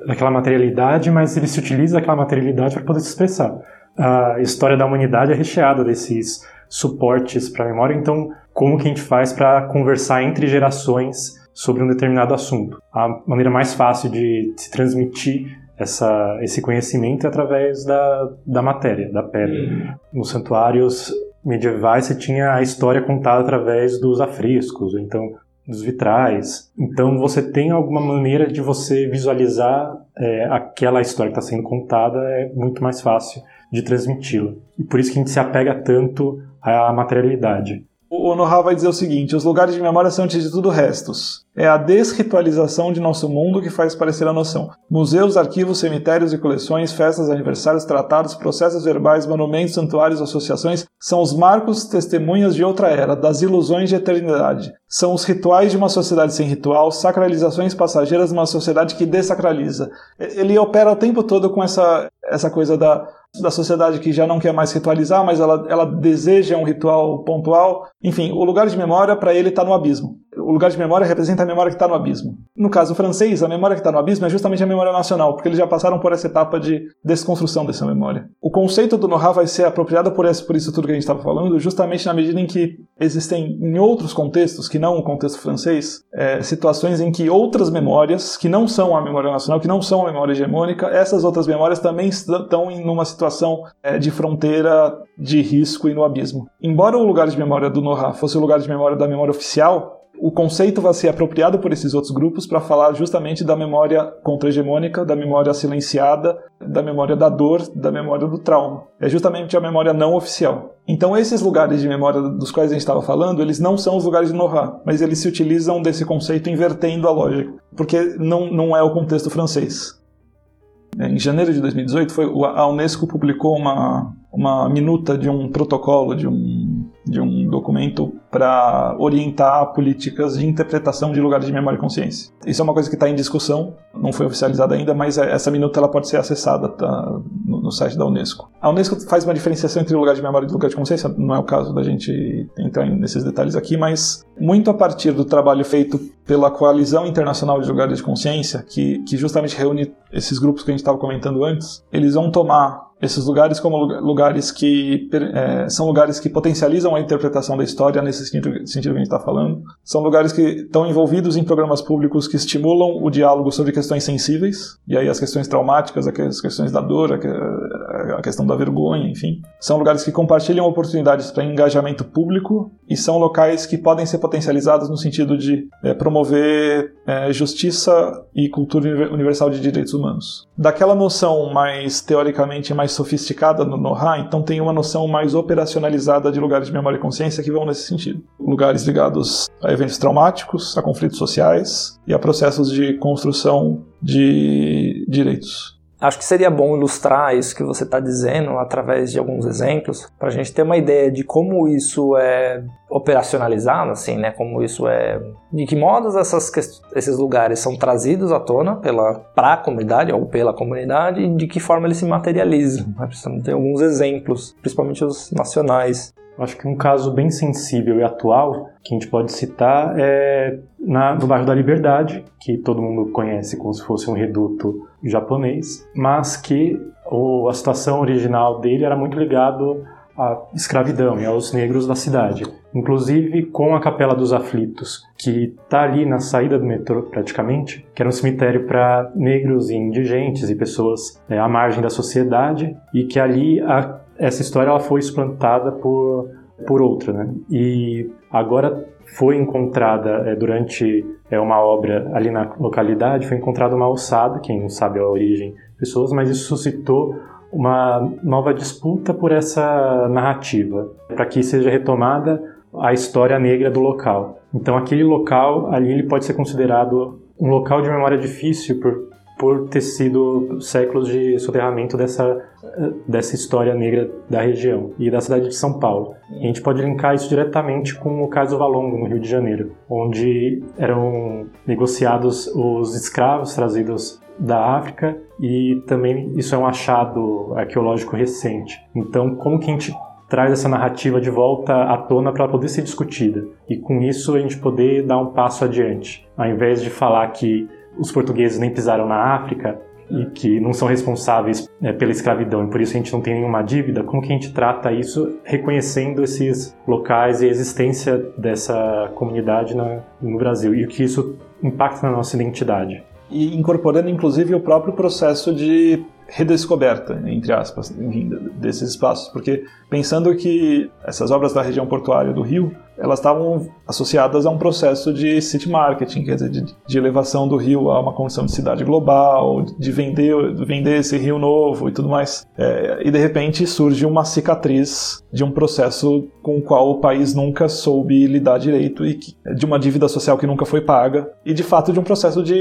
daquela materialidade, mas ele se utiliza daquela materialidade para poder se expressar. A história da humanidade é recheada desses suportes para a memória, então como que a gente faz para conversar entre gerações sobre um determinado assunto? A maneira mais fácil de se transmitir essa, esse conhecimento é através da, da matéria, da pedra. Uhum. Nos santuários medievais você tinha a história contada através dos afrescos, então dos vitrais. Então você tem alguma maneira de você visualizar é, aquela história que está sendo contada, é muito mais fácil de transmiti-la. E por isso que a gente se apega tanto à materialidade. O Noha vai dizer o seguinte: os lugares de memória são, antes de tudo, restos. É a desritualização de nosso mundo que faz parecer a noção. Museus, arquivos, cemitérios e coleções, festas, aniversários, tratados, processos verbais, monumentos, santuários, associações são os marcos testemunhas de outra era, das ilusões de eternidade. São os rituais de uma sociedade sem ritual, sacralizações passageiras de uma sociedade que dessacraliza. Ele opera o tempo todo com essa, essa coisa da da sociedade que já não quer mais ritualizar, mas ela, ela deseja um ritual pontual. Enfim, o lugar de memória para ele está no abismo. O lugar de memória representa a memória que está no abismo. No caso francês, a memória que está no abismo é justamente a memória nacional, porque eles já passaram por essa etapa de desconstrução dessa memória. O conceito do know-how vai ser apropriado por, esse, por isso tudo que a gente estava falando, justamente na medida em que existem, em outros contextos, que não o contexto francês, é, situações em que outras memórias, que não são a memória nacional, que não são a memória hegemônica, essas outras memórias também estão em uma situação é, de fronteira de risco e no abismo. Embora o lugar de memória do know-how fosse o lugar de memória da memória oficial, o conceito vai ser apropriado por esses outros grupos para falar justamente da memória contra-hegemônica, da memória silenciada, da memória da dor, da memória do trauma. É justamente a memória não oficial. Então, esses lugares de memória dos quais a gente estava falando, eles não são os lugares de Nohá, mas eles se utilizam desse conceito invertendo a lógica, porque não, não é o contexto francês. Em janeiro de 2018, foi, a Unesco publicou uma, uma minuta de um protocolo, de um, de um documento para orientar políticas de interpretação de lugares de memória e consciência. Isso é uma coisa que está em discussão, não foi oficializada ainda, mas é, essa minuta ela pode ser acessada tá, no, no, site da Unesco. A Unesco faz uma diferenciação entre lugar de memória e lugar de consciência, não é o caso da gente entrar nesses detalhes aqui, mas muito a partir do trabalho feito pela Coalizão Internacional de Lugares de Consciência, que, que justamente reúne esses grupos que a gente estava comentando antes, eles vão tomar esses lugares como lugares que é, são lugares que potencializam a interpretação da história nesse sentido, sentido que a gente está falando. São lugares que estão envolvidos em programas públicos que estimulam o diálogo sobre questões sensíveis, e aí as questões traumáticas, as questões da dor, a questão da vergonha, enfim. São lugares que compartilham oportunidades para engajamento público e são locais que podem ser potencializados no sentido de é, promover é, justiça e cultura universal de direitos humanos. Daquela noção mais teoricamente mais sofisticada no know-how, então tem uma noção mais operacionalizada de lugares de memória e consciência que vão nesse sentido. Lugares ligados a eventos traumáticos, a conflitos sociais e a processos de construção de direitos. Acho que seria bom ilustrar isso que você está dizendo através de alguns exemplos, para a gente ter uma ideia de como isso é operacionalizado, assim, né? Como isso é, de que modos essas, esses lugares são trazidos à tona pela para a comunidade ou pela comunidade, e de que forma eles se materializam. Né? Precisamos ter alguns exemplos, principalmente os nacionais. Acho que um caso bem sensível e atual que a gente pode citar é na, no bairro da Liberdade, que todo mundo conhece como se fosse um reduto japonês, mas que o, a situação original dele era muito ligado à escravidão e aos negros da cidade. Inclusive com a Capela dos Aflitos, que está ali na saída do metrô praticamente, que era um cemitério para negros e indigentes e pessoas é, à margem da sociedade, e que ali a essa história ela foi suplantada por, por outra, né? E agora foi encontrada é, durante é, uma obra ali na localidade, foi encontrada uma alçada, quem não sabe a origem pessoas, mas isso suscitou uma nova disputa por essa narrativa, para que seja retomada a história negra do local. Então aquele local ali ele pode ser considerado um local de memória difícil por por ter sido séculos de soterramento dessa, dessa história negra da região e da cidade de São Paulo. E a gente pode linkar isso diretamente com o caso Valongo, no Rio de Janeiro, onde eram negociados os escravos trazidos da África e também isso é um achado arqueológico recente. Então, como que a gente traz essa narrativa de volta à tona para poder ser discutida e com isso a gente poder dar um passo adiante, ao invés de falar que os portugueses nem pisaram na África e que não são responsáveis é, pela escravidão e por isso a gente não tem nenhuma dívida, como que a gente trata isso reconhecendo esses locais e a existência dessa comunidade na, no Brasil e o que isso impacta na nossa identidade? E incorporando inclusive o próprio processo de redescoberta, entre aspas, desses espaços, porque pensando que essas obras da região portuária do Rio elas estavam associadas a um processo de city marketing, quer dizer, de, de, elevação do Rio a uma condição de cidade global, de vender, vender esse Rio novo e tudo mais. É, e de repente surge uma cicatriz de um processo com o qual o país nunca soube lidar direito e que, de uma dívida social que nunca foi paga e de fato de um processo de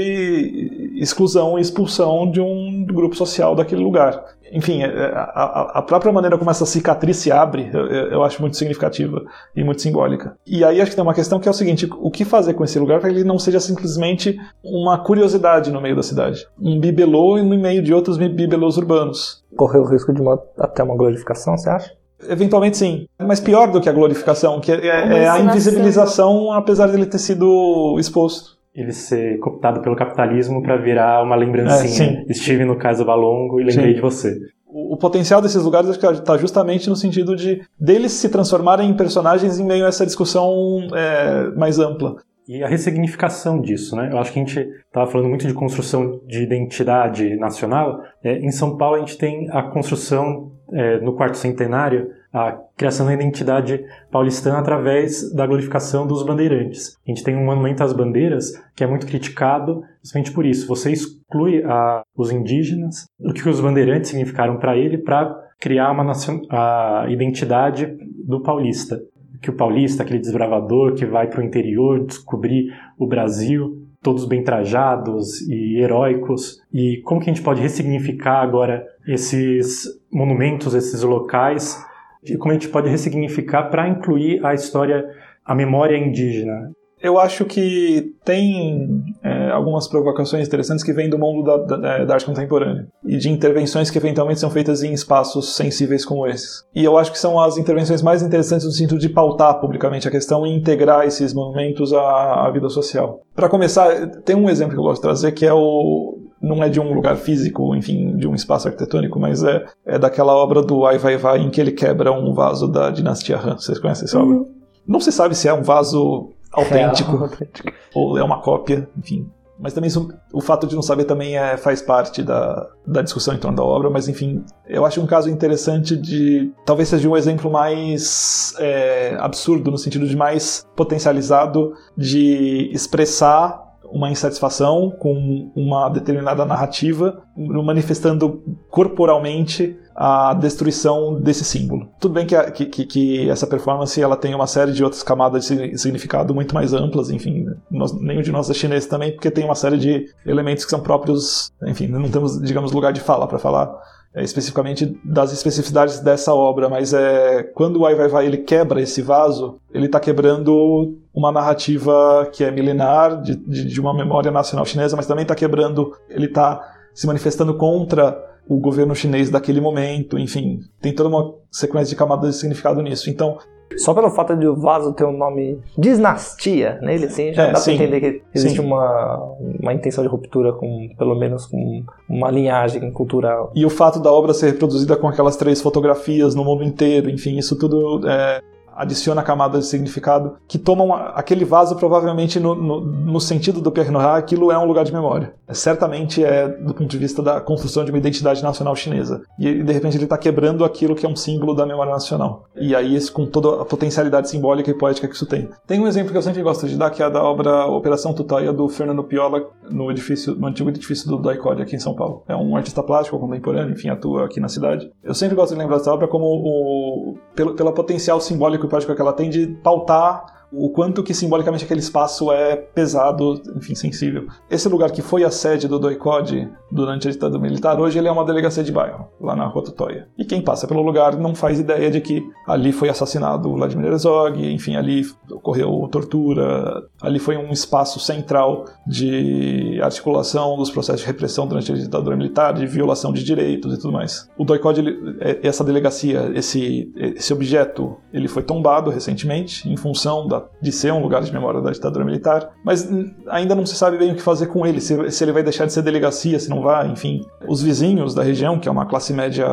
exclusão e expulsão de um grupo social daquele lugar enfim, é, é, a, a, própria maneira como essa cicatriz se abre, eu, eu, acho muito significativa e muito simbólica. E aí acho que tem uma questão que é o seguinte: o que fazer com esse lugar para que ele não seja simplesmente uma curiosidade no meio da cidade? Um bibelô no meio de outros bibelôs urbanos. Correr o risco de uma, até uma glorificação, você acha? Eventualmente sim. Mas pior do que a glorificação, que é, é a invisibilização apesar dele ter sido exposto. Ele ser cooptado pelo capitalismo para virar uma lembrancinha. É, Estive no Caso Valongo e lembrei Sim. de você. O, o potencial desses lugares acho que está justamente no sentido de deles se transformarem em personagens em meio a essa discussão é, mais ampla. E a ressignificação disso, né? Eu acho que a gente estava falando muito de construção de identidade nacional. É, em São Paulo a gente tem a construção é, no quarto centenário, a criação da identidade paulistana através da glorificação dos bandeirantes. A gente tem um monumento às bandeiras que é muito criticado justamente por isso. Você exclui a, os indígenas, o que os bandeirantes significaram para ele, para criar uma a identidade do paulista que o paulista, aquele desbravador que vai para o interior descobrir o Brasil, todos bem trajados e heróicos. E como que a gente pode ressignificar agora esses monumentos, esses locais? E como a gente pode ressignificar para incluir a história, a memória indígena? Eu acho que tem é, algumas provocações interessantes que vêm do mundo da, da, da, arte contemporânea e de intervenções que eventualmente são feitas em espaços sensíveis como esses. E eu acho que são as intervenções mais interessantes no sentido de pautar publicamente a questão e integrar esses monumentos à, à vida social. Para começar, tem um exemplo que eu gosto de trazer que é o não é de um lugar físico, enfim, de um espaço arquitetônico, mas é, é daquela obra do Ai Vai Vai em que ele quebra um vaso da dinastia Han. Vocês conhecem essa obra? Não se sabe se é um vaso autêntico, Real, autêntico. ou é uma cópia, enfim. Mas também isso, o fato de não saber também é, faz parte da, da discussão em torno da obra, mas enfim, eu acho um caso interessante de. Talvez seja um exemplo mais é, absurdo, no sentido de mais potencializado de expressar uma insatisfação com uma determinada narrativa, manifestando corporalmente a destruição desse símbolo. Tudo bem que, a, que, que, essa performance ela tem uma série de outras camadas de significado muito mais amplas, enfim, nós, nenhum de nós é chinês também, porque tem uma série de elementos que são próprios, enfim, não temos, digamos, lugar de fala para falar é, especificamente das especificidades dessa obra, mas é quando o Ai Vai Vai ele quebra esse vaso, ele está quebrando uma narrativa que é milenar de, de, de uma memória nacional chinesa, mas também está quebrando, ele está se manifestando contra o governo chinês daquele momento, enfim, tem toda uma sequência de camadas de significado nisso. Então, só pelo fato de o vaso ter um nome dinastia nele, assim, já É, dá sim. pra entender que existe Sim. uma, uma intenção de ruptura com, pelo menos, com uma linhagem cultural. E o fato da obra ser reproduzida com aquelas três fotografias no mundo inteiro, enfim, isso tudo é, adiciona camadas de significado que tomam aquele vaso provavelmente no, no, no sentido do Pierre Nora, aquilo é um lugar de memória. É, certamente é do ponto de vista da construção de uma identidade nacional chinesa. E de repente ele está quebrando aquilo que é um símbolo da memória nacional. E aí com toda a potencialidade simbólica e poética que isso tem. Tem um exemplo que eu sempre gosto de dar, que é da obra Operação Tutóia do Fernando Piola no edifício, no antigo edifício do Daicode aqui em São Paulo. É um artista plástico contemporâneo, enfim, atua aqui na cidade. Eu sempre gosto de lembrar dessa obra como o, pelo, pela potencial simbólico poético que ela tem de pautar o quanto que simbolicamente aquele espaço é pesado, enfim, sensível. Esse lugar que foi a sede do Doicode durante a ditadura militar, hoje ele é uma delegacia de bairro, lá na Rua Tutóia. E quem passa pelo lugar não faz ideia de que ali foi assassinado o Vladimir Herzog, enfim, ali ocorreu tortura, ali foi um espaço central de articulação dos processos de repressão durante a ditadura militar, de violação de direitos e tudo mais. O Doicode, é- essa delegacia, esse, esse objeto, ele foi tombado recentemente em função da, de ser um lugar de memória da ditadura militar, mas ainda não se sabe bem o que fazer com ele, se, se ele vai deixar de ser delegacia, se não vai, enfim. Os vizinhos da região, que é uma classe média,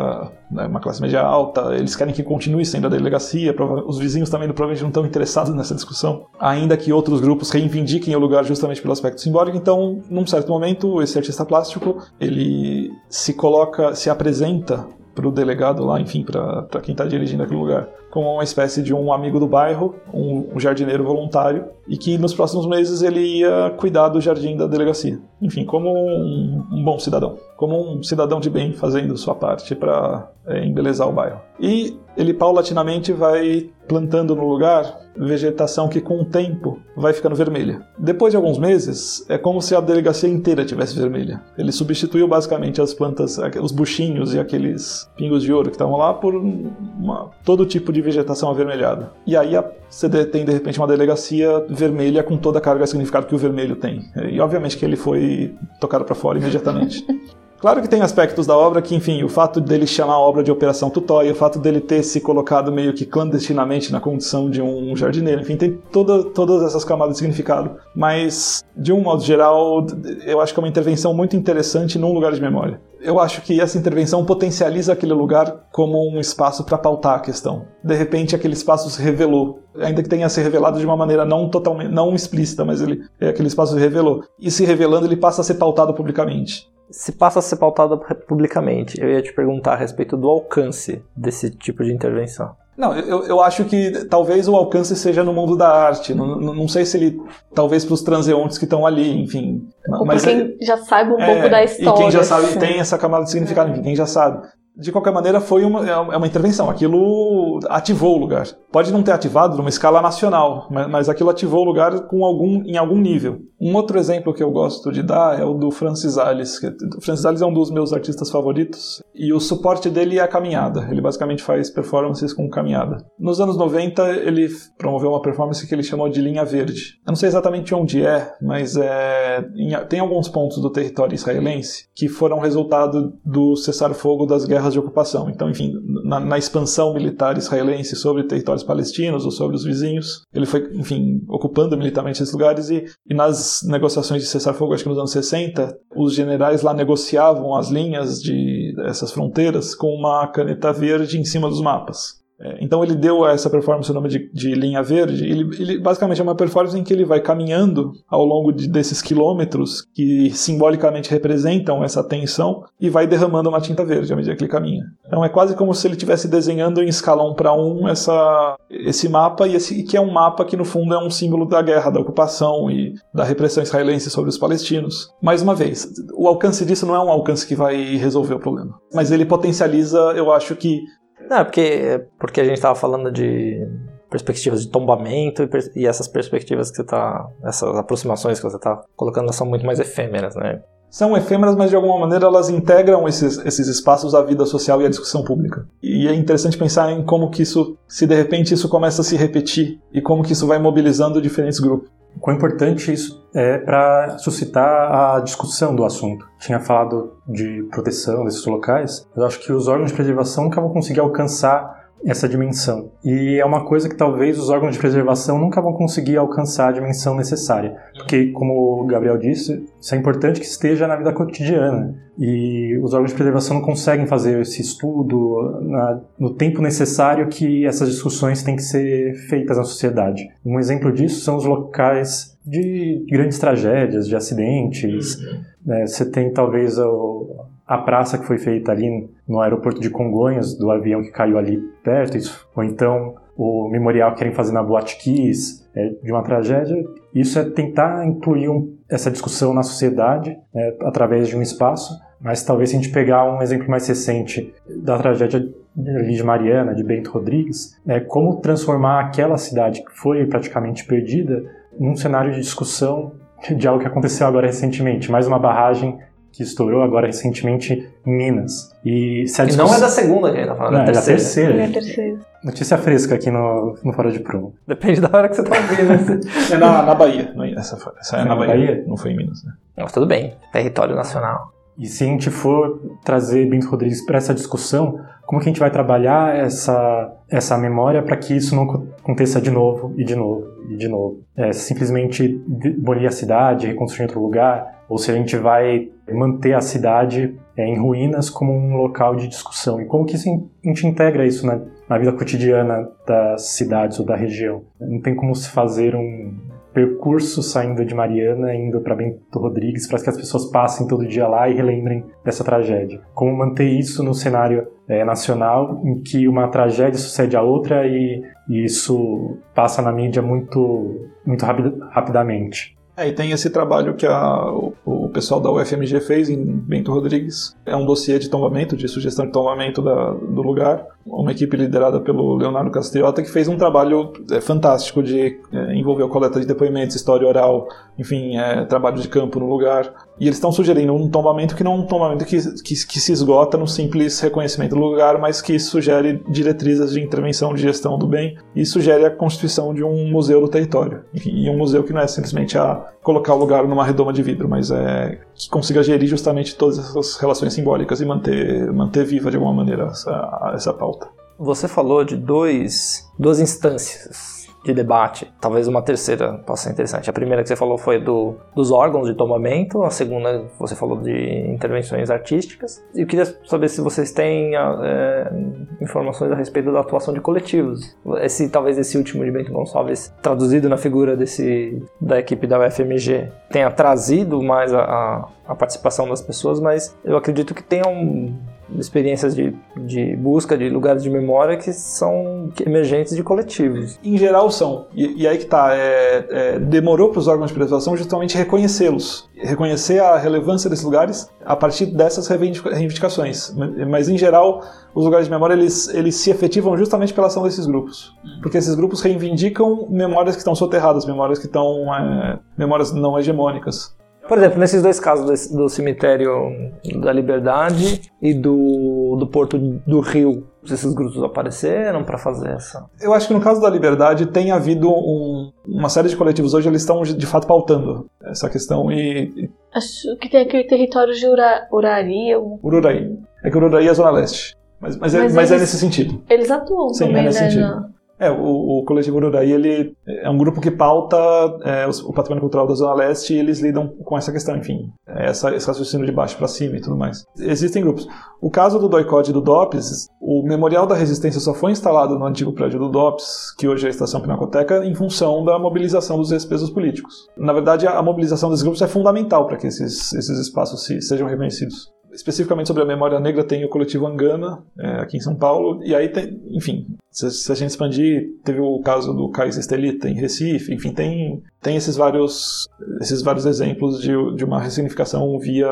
né, uma classe média alta, eles querem que continue sendo a delegacia, os vizinhos também provavelmente não estão interessados nessa discussão, ainda que outros grupos reivindiquem o lugar justamente pelo aspecto simbólico, então, num certo momento, esse artista plástico, ele se coloca, se apresenta para o delegado lá, enfim, para quem está dirigindo aquele lugar, como uma espécie de um amigo do bairro, um, um jardineiro voluntário, e que nos próximos meses ele ia cuidar do jardim da delegacia. Enfim, como um, um bom cidadão, como um cidadão de bem fazendo sua parte para embelezar o bairro. E ele paulatinamente vai plantando no lugar vegetação que com o tempo vai ficando vermelha. Depois de alguns meses, é como se a delegacia inteira tivesse vermelha. Ele substituiu basicamente as plantas, os buchinhos e aqueles pingos de ouro que estavam lá por uma- todo tipo de vegetação avermelhada. E aí você tem de repente uma delegacia vermelha com toda a carga significado que o vermelho tem. E obviamente que ele foi tocado para fora imediatamente. Claro que tem aspectos da obra que, enfim, o fato dele chamar a obra de Operação Tutóia, o fato dele ter se colocado meio que clandestinamente na condição de um jardineiro, enfim, tem toda, todas essas camadas de significado. Mas, de um modo geral, eu acho que é uma intervenção muito interessante num lugar de memória. Eu acho que essa intervenção potencializa aquele lugar como um espaço para pautar a questão. De repente, aquele espaço se revelou, ainda que tenha se revelado de uma maneira não totalmente, não explícita, mas ele, aquele espaço se revelou. E se revelando, ele passa a ser pautado publicamente se passa a ser pautada publicamente. Eu ia te perguntar a respeito do alcance desse tipo de intervenção. Não, eu, eu acho que talvez o alcance seja no mundo da arte. Não, não sei se ele. Talvez para os transeuntes que estão ali, enfim. Ou mas quem é, já sabe um é, pouco da história. E quem já sabe assim. tem essa camada de significado, enfim, quem já sabe de qualquer maneira, foi uma, é, é uma intervenção. Aquilo ativou o lugar. Pode não ter ativado numa escala nacional, mas, mas aquilo ativou o lugar com algum, em algum nível. Um outro exemplo que eu gosto de dar é o do Francis Alice. o Francis Alice é um dos meus artistas favoritos e o suporte dele é a caminhada. Ele basicamente faz performances com caminhada. Nos anos 90, ele promoveu uma performance que ele chamou de Linha Verde. Eu não sei exatamente onde é, mas é, em, tem alguns pontos do território israelense que foram resultado do cessar-fogo das guerras de ocupação. Então, enfim, na, na, expansão militar israelense sobre territórios palestinos ou sobre os vizinhos, ele foi, enfim, ocupando militarmente esses lugares e, e nas negociações de cessar-fogo, acho que nos anos 60, os generais lá negociavam as linhas de essas fronteiras com uma caneta verde em cima dos mapas. É, então ele deu a essa performance o nome de, de linha verde. Ele, ele, basicamente é uma performance em que ele vai caminhando ao longo de, desses quilômetros que simbolicamente representam essa tensão e vai derramando uma tinta verde à medida que ele caminha. Então é quase como se ele estivesse desenhando em escala 1 para 1 essa, esse mapa e esse que é um mapa que no fundo é um símbolo da guerra, da ocupação e da repressão israelense sobre os palestinos. Mais uma vez, o alcance disso não é um alcance que vai resolver o problema, mas ele potencializa, eu acho que não, é porque, porque a gente estava falando de perspectivas de tombamento e, e, essas perspectivas que você está, essas aproximações que você está colocando são muito mais efêmeras, né? São efêmeras, mas de alguma maneira elas integram esses, esses espaços à vida social e à discussão pública. E é interessante pensar em como que isso, se de repente isso começa a se repetir e como que isso vai mobilizando diferentes grupos. Quão importante isso é para suscitar a discussão do assunto. Tinha falado de proteção desses locais, mas acho que os órgãos de preservação nunca vão conseguir alcançar essa dimensão. E é uma coisa que talvez os órgãos de preservação nunca vão conseguir alcançar a dimensão necessária. Porque, como o Gabriel disse, isso é importante que esteja na vida cotidiana. E os órgãos de preservação não conseguem fazer esse estudo na, no tempo necessário que essas discussões têm que ser feitas na sociedade. Um exemplo disso são os locais de grandes tragédias, de acidentes. Uhum. É, você tem talvez o, a praça que foi feita ali no aeroporto de Congonhas, do avião que caiu ali perto, isso, ou então o memorial que querem fazer na Boate Kiss, é, de uma tragédia. Isso é tentar incluir um, essa discussão na sociedade né, através de um espaço, mas talvez se a gente pegar um exemplo mais recente da tragédia de Mariana, de Bento Rodrigues, é como transformar aquela cidade que foi praticamente perdida num cenário de discussão de algo que aconteceu agora recentemente, mais uma barragem que estourou agora recentemente em Minas. E, se a discuss... não é da segunda que a gente tá falando, não, é da terceira. É da terceira. Notícia fresca aqui no, no Fora de Prumo. Depende da hora que você tá ouvindo. é na, na Bahia. Essa, foi, essa é na, Bahia. Bahia. Não foi em Minas, né? Mas tudo bem. Território nacional. E se a gente for trazer Bento Rodrigues para essa discussão, como que a gente vai trabalhar essa, essa memória para que isso não aconteça de novo e de novo e de novo? É simplesmente abolir a cidade, reconstruir outro lugar? Ou se a gente vai manter a cidade é, em ruínas como um local de discussão? E como que isso, a gente integra isso na, na vida cotidiana das cidades ou da região? Não tem como se fazer um, percurso saindo de Mariana, indo para Bento Rodrigues, para que as pessoas passem todo dia lá e relembrem dessa tragédia. Como manter isso no cenário é, nacional, em que uma tragédia sucede a outra e, e isso passa na mídia muito, muito rapid, rapidamente. É, e tem esse trabalho que a, o, o, pessoal da UFMG fez em Bento Rodrigues. É um dossiê de tombamento, de sugestão de tombamento da, do lugar. Uma equipe liderada pelo Leonardo Castriota que fez um trabalho é, fantástico de é, envolver coleta de depoimentos, história oral, enfim, é, trabalho de campo no lugar. E eles estão sugerindo um tombamento que não é um tombamento que, que, que, se esgota no simples reconhecimento do lugar, mas que sugere diretrizes de intervenção de gestão do bem e sugere a constituição de um museu do território. E um museu que não é simplesmente a colocar o lugar numa redoma de vidro, mas é que consiga gerir justamente todas essas relações simbólicas e manter, manter viva de alguma maneira essa, essa pauta. Você falou de dois, duas instâncias de debate. Talvez uma terceira possa ser interessante. A primeira que você falou foi do, dos órgãos de tomamento, a segunda você falou de intervenções artísticas. Eu queria saber se vocês têm é, informações a respeito da atuação de coletivos. Esse talvez esse último de Bento Gonçalves, traduzido na figura desse da equipe da UFMG, tenha trazido mais a, a, a participação das pessoas, mas eu acredito que tenha um experiências de, de busca de lugares de memória que são emergentes de coletivos. Em geral são. E, e aí que tá, é, é, demorou para os órgãos de preservação justamente reconhecê-los, reconhecer a relevância desses lugares a partir dessas reivindicações. Mas em geral, os lugares de memória eles, eles se efetivam justamente pela ação desses grupos. Porque esses grupos reivindicam memórias que estão soterradas, memórias que estão é, memórias não hegemônicas. Por exemplo, nesses dois casos do cemitério da Liberdade e do, do Porto do Rio, esses grupos apareceram para fazer essa? Eu acho que no caso da Liberdade tem havido um, uma série de coletivos hoje, eles estão de fato pautando essa questão e... Acho que tem aquele território de Ura, Urari. Ururaí. É que Ururaí é a Zona Leste. Mas, mas, é, mas, é, mas eles, é nesse sentido. Eles atuam Sim, também, é nesse né? Sentido. É, o, o Coletivo Ururaí, ele é um grupo que pauta é, o, patrimônio cultural da Zona Leste e eles lidam com essa questão, enfim, essa, esse raciocínio de baixo para cima e tudo mais. Existem grupos. O caso do Doicode e do DOPS, o Memorial da Resistência só foi instalado no antigo prédio do DOPS, que hoje é a Estação Pinacoteca, em função da mobilização dos despesos políticos. Na verdade, a, mobilização desses grupos é fundamental para que esses, esses espaços se, sejam reconhecidos especificamente sobre a memória negra tem o coletivo Angana, é, aqui em São Paulo, e aí tem, enfim, se, se, a gente expandir, teve o caso do Cais Estelita em Recife, enfim, tem, tem esses vários esses vários exemplos de, de uma ressignificação via,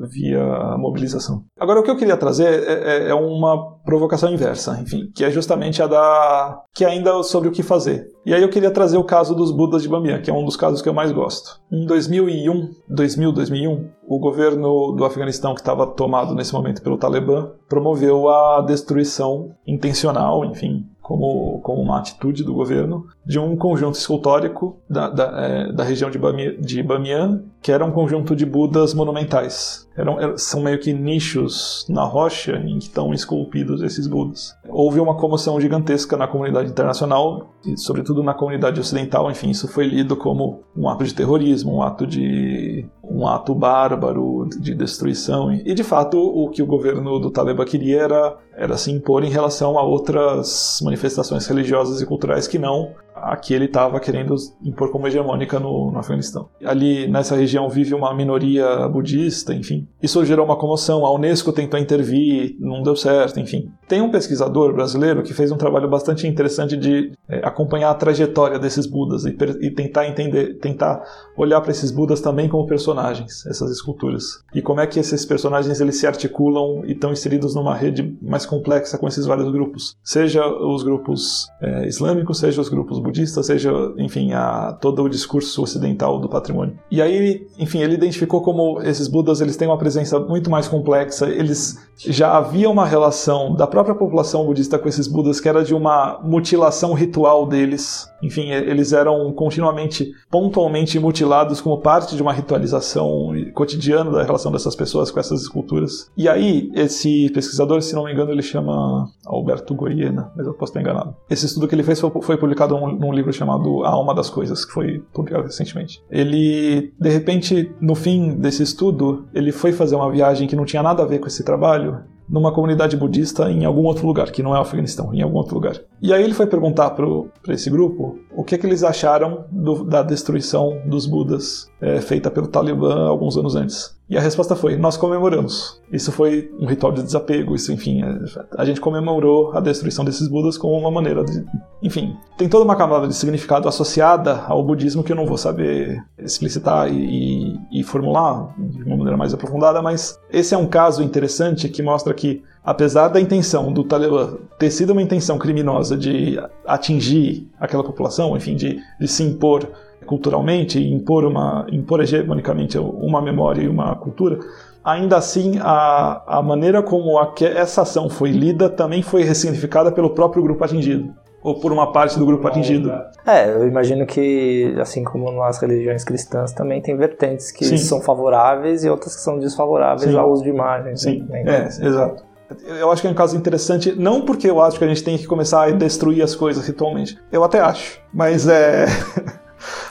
via mobilização. Agora, o que eu queria trazer é, é, é uma provocação inversa, enfim, que é justamente a da... que ainda sobre o que fazer. E aí eu queria trazer o caso dos Budas de Bamiyan, que é um dos casos que eu mais gosto. Em 2001, 2000, 2001, o governo do Afeganistão, que estava tomado nesse momento pelo Talibã, promoveu a destruição intencional, enfim, como, como uma atitude do governo, de um conjunto escultórico da, da, é, da região de, Bamiyan, de Bamiyan, que era um conjunto de Budas monumentais. Eram, são meio que nichos na rocha em que estão esculpidos esses Budas. Houve uma comoção gigantesca na comunidade internacional, e sobretudo na comunidade ocidental, enfim, isso foi lido como um ato de terrorismo, um ato de um ato bárbaro de destruição. E de fato, o que o governo do Talibã queria era, era se impor em relação a outras manifestações religiosas e culturais que não a que ele estava querendo impor como hegemônica no, no, Afeganistão. Ali nessa região vive uma minoria budista, enfim. Isso gerou uma comoção. A Unesco tentou intervir, não deu certo, enfim. Tem um pesquisador brasileiro que fez um trabalho bastante interessante de é, acompanhar a trajetória desses Budas e, e tentar entender, tentar olhar para esses Budas também como personagens, essas esculturas. E como é que esses personagens eles se articulam e estão inseridos numa rede mais complexa com esses vários grupos. Seja os grupos é, islâmicos, seja os grupos budista, seja, enfim, a, todo o discurso ocidental do patrimônio. E aí, enfim, ele identificou como esses Budas eles têm uma presença muito mais complexa, eles já havia uma relação da própria população budista com esses Budas que era de uma mutilação ritual deles. Enfim, eles eram continuamente, pontualmente mutilados como parte de uma ritualização cotidiana da relação dessas pessoas com essas esculturas. E aí, esse pesquisador, se não me engano, ele chama Alberto Goiena, mas eu posso estar enganado. Esse estudo que ele fez foi, publicado num livro chamado A Alma das Coisas, que foi publicado recentemente. Ele, de repente, no fim desse estudo, ele foi fazer uma viagem que não tinha nada a ver com esse trabalho, numa comunidade budista em algum outro lugar, que não é o Afeganistão, em algum outro lugar. E aí ele foi perguntar para esse grupo o que, é que eles acharam do, da destruição dos Budas é, feita pelo Talibã alguns anos antes. E a resposta foi: nós comemoramos. Isso foi um ritual de desapego, isso, enfim, é, a gente comemorou a destruição desses Budas como uma maneira de. Enfim, tem toda uma camada de significado associada ao budismo que eu não vou saber explicitar e, e, formular de uma maneira mais aprofundada, mas esse é um caso interessante que mostra que apesar da intenção do Talibã ter sido uma intenção criminosa de atingir aquela população, enfim, de, de se impor culturalmente e impor, uma, impor hegemonicamente uma memória e uma cultura, ainda assim a, a maneira como a, essa ação foi lida também foi ressignificada pelo próprio grupo atingido ou por uma parte do grupo atingido. É, eu imagino que, assim como nas religiões cristãs, também tem vertentes que Sim. são favoráveis e outras que são desfavoráveis Sim. ao uso de imagens. Sim, né? é, exato. Eu acho que é um caso interessante, não porque eu acho que a gente tem que começar a destruir as coisas ritualmente. Eu até acho, mas é.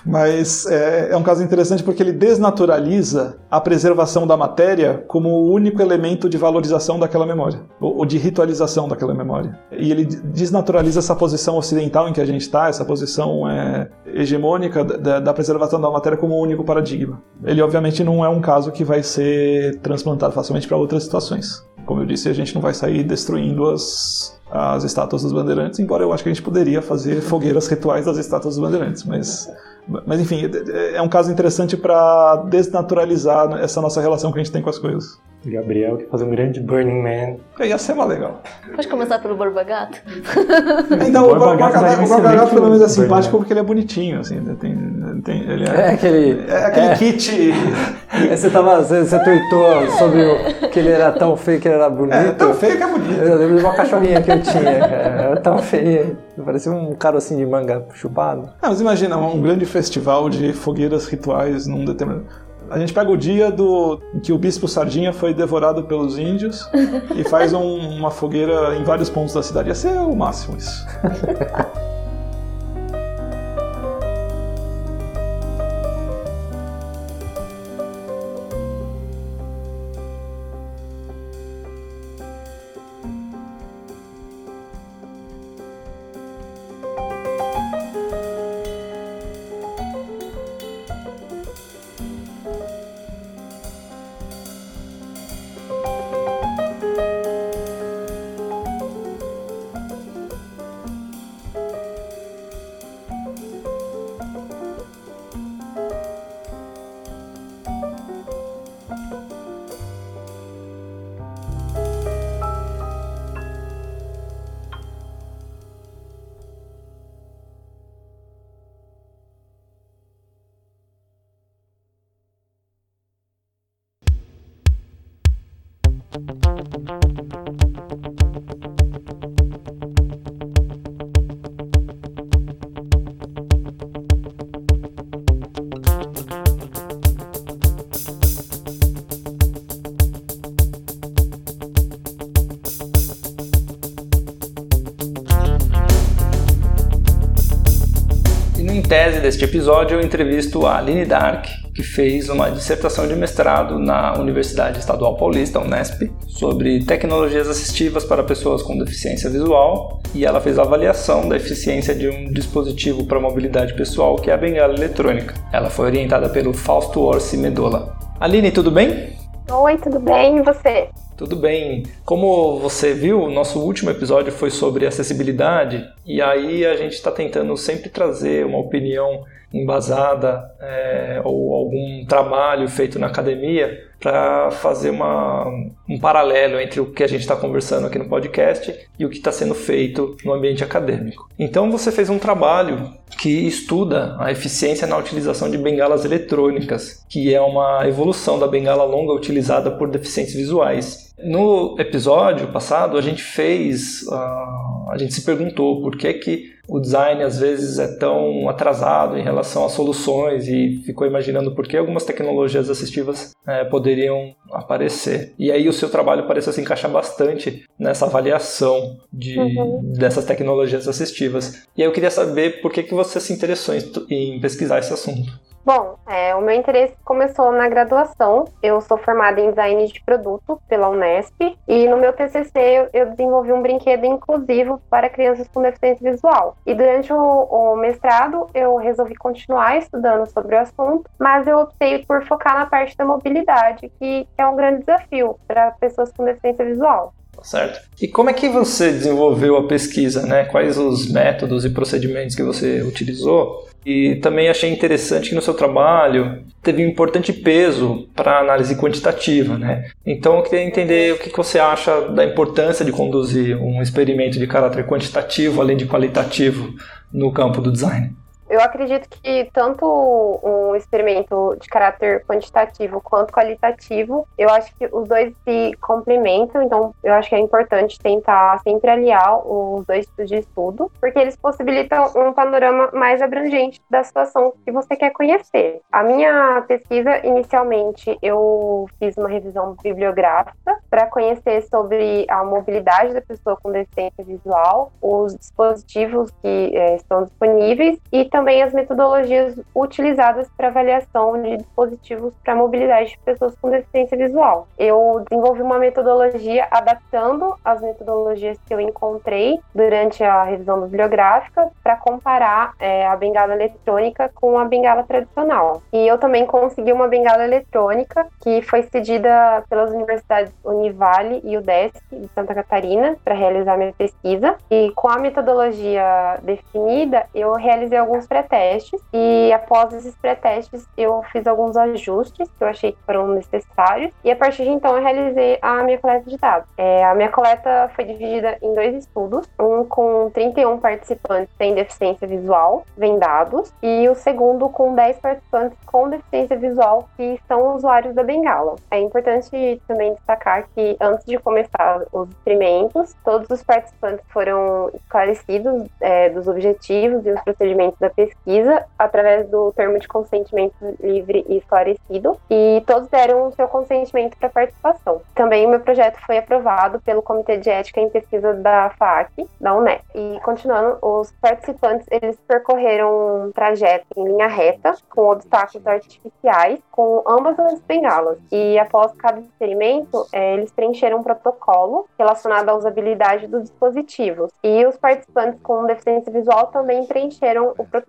Mas é, é, um caso interessante porque ele desnaturaliza a preservação da matéria como o único elemento de valorização daquela memória, ou, ou de ritualização daquela memória. E ele desnaturaliza essa posição ocidental em que a gente está, essa posição é, hegemônica da, da, preservação da matéria como o único paradigma. Ele, obviamente, não é um caso que vai ser transplantado facilmente para outras situações. Como eu disse, a gente não vai sair destruindo as, as estátuas dos bandeirantes, embora eu acho que a gente poderia fazer fogueiras rituais das estátuas dos bandeirantes, mas mas enfim, é, é um caso interessante para desnaturalizar essa nossa relação que a gente tem com as coisas. Gabriel que fazer um grande Burning Man. É, ia ser mais legal. Pode começar pelo Borba Gato? Então, o Borba Gato, o Borba Gato pelo menos é simpático porque ele é bonitinho, assim. Tem, tem, ele é, é aquele, é aquele é, kit. você, tava, você, você tweetou sobre o, que ele era tão feio que ele era bonito. É, tão feio que é bonito. Eu lembro de uma cachorrinha que eu tinha, cara. Era tão feio. Parecia um carocinho de manga chupado. Não, mas imagina, um grande festival de fogueiras rituais num determinado. A gente pega o dia do que o bispo Sardinha foi devorado pelos índios e faz um, uma fogueira em vários pontos da cidade. Ia ser o máximo isso. episódio, eu entrevisto a Aline Dark, que fez uma dissertação de mestrado na Universidade Estadual Paulista, Unesp, sobre tecnologias assistivas para pessoas com deficiência visual, e ela fez a avaliação da eficiência de um dispositivo para mobilidade pessoal, que é a bengala eletrônica. Ela foi orientada pelo Fausto Orsi Medola. Aline, tudo bem? Oi, tudo bem? E você? Tudo bem. Como você viu, o nosso último episódio foi sobre acessibilidade e aí a gente está tentando sempre trazer uma opinião embasada é, ou algum trabalho feito na academia para fazer uma, um paralelo entre o que a gente está conversando aqui no podcast e o que está sendo feito no ambiente acadêmico. Então você fez um trabalho que estuda a eficiência na utilização de bengalas eletrônicas, que é uma evolução da bengala longa utilizada por deficientes visuais. No episódio passado, a gente fez, uh, a gente se perguntou por que, que o design às vezes é tão atrasado em relação às soluções e ficou imaginando por que algumas tecnologias assistivas é, poderiam aparecer. E aí o seu trabalho parece se encaixar bastante nessa avaliação de, uhum. dessas tecnologias assistivas. E aí eu queria saber por que, que você se interessou em, em pesquisar esse assunto. Bom, é, o meu interesse começou na graduação. Eu sou formada em design de produto pela Unesp e no meu TCC eu, desenvolvi um brinquedo inclusivo para crianças com deficiência visual. E durante o, o, mestrado eu resolvi continuar estudando sobre o assunto, mas eu optei por focar na parte da mobilidade, que é um grande desafio para pessoas com deficiência visual. Certo. E como é que você desenvolveu a pesquisa, né? Quais os métodos e procedimentos que você utilizou e também achei interessante que no seu trabalho teve um importante peso para a análise quantitativa, né? Então eu queria entender o que você acha da importância de conduzir um experimento de caráter quantitativo além de qualitativo no campo do design. Eu acredito que tanto um experimento de caráter quantitativo quanto qualitativo, eu acho que os dois se complementam, então eu acho que é importante tentar sempre aliar os dois tipos de estudo, porque eles possibilitam um panorama mais abrangente da situação que você quer conhecer. A minha pesquisa, inicialmente, eu fiz uma revisão bibliográfica para conhecer sobre a mobilidade da pessoa com deficiência visual, os dispositivos que é, estão disponíveis e também as metodologias utilizadas para avaliação de dispositivos para mobilidade de pessoas com deficiência visual. Eu desenvolvi uma metodologia adaptando as metodologias que eu encontrei durante a revisão bibliográfica para comparar é, a bengala eletrônica com a bengala tradicional. E eu também consegui uma bengala eletrônica que foi cedida pelas universidades Univale e UDESC de Santa Catarina para realizar minha pesquisa. E com a metodologia definida, eu realizei alguns pré-testes e após esses pré-testes eu fiz alguns ajustes que eu achei que foram necessários e a partir de então eu realizei a minha coleta de dados. É, a minha coleta foi dividida em dois estudos, um com 31 participantes sem deficiência visual vendados e o segundo com 10 participantes com deficiência visual que são usuários da bengala. É importante também destacar que antes de começar os experimentos, todos os participantes foram esclarecidos é, dos objetivos e os procedimentos da pesquisa através do termo de consentimento livre e esclarecido e todos deram o seu consentimento para participação. Também meu projeto foi aprovado pelo Comitê de Ética em Pesquisa da FAC, da UNEP. E continuando, os participantes eles percorreram um trajeto em linha reta com obstáculos artificiais com ambas as bengalas. E após cada experimento, é, eles preencheram um protocolo relacionado à usabilidade dos dispositivos. E os participantes com deficiência visual também preencheram o protocolo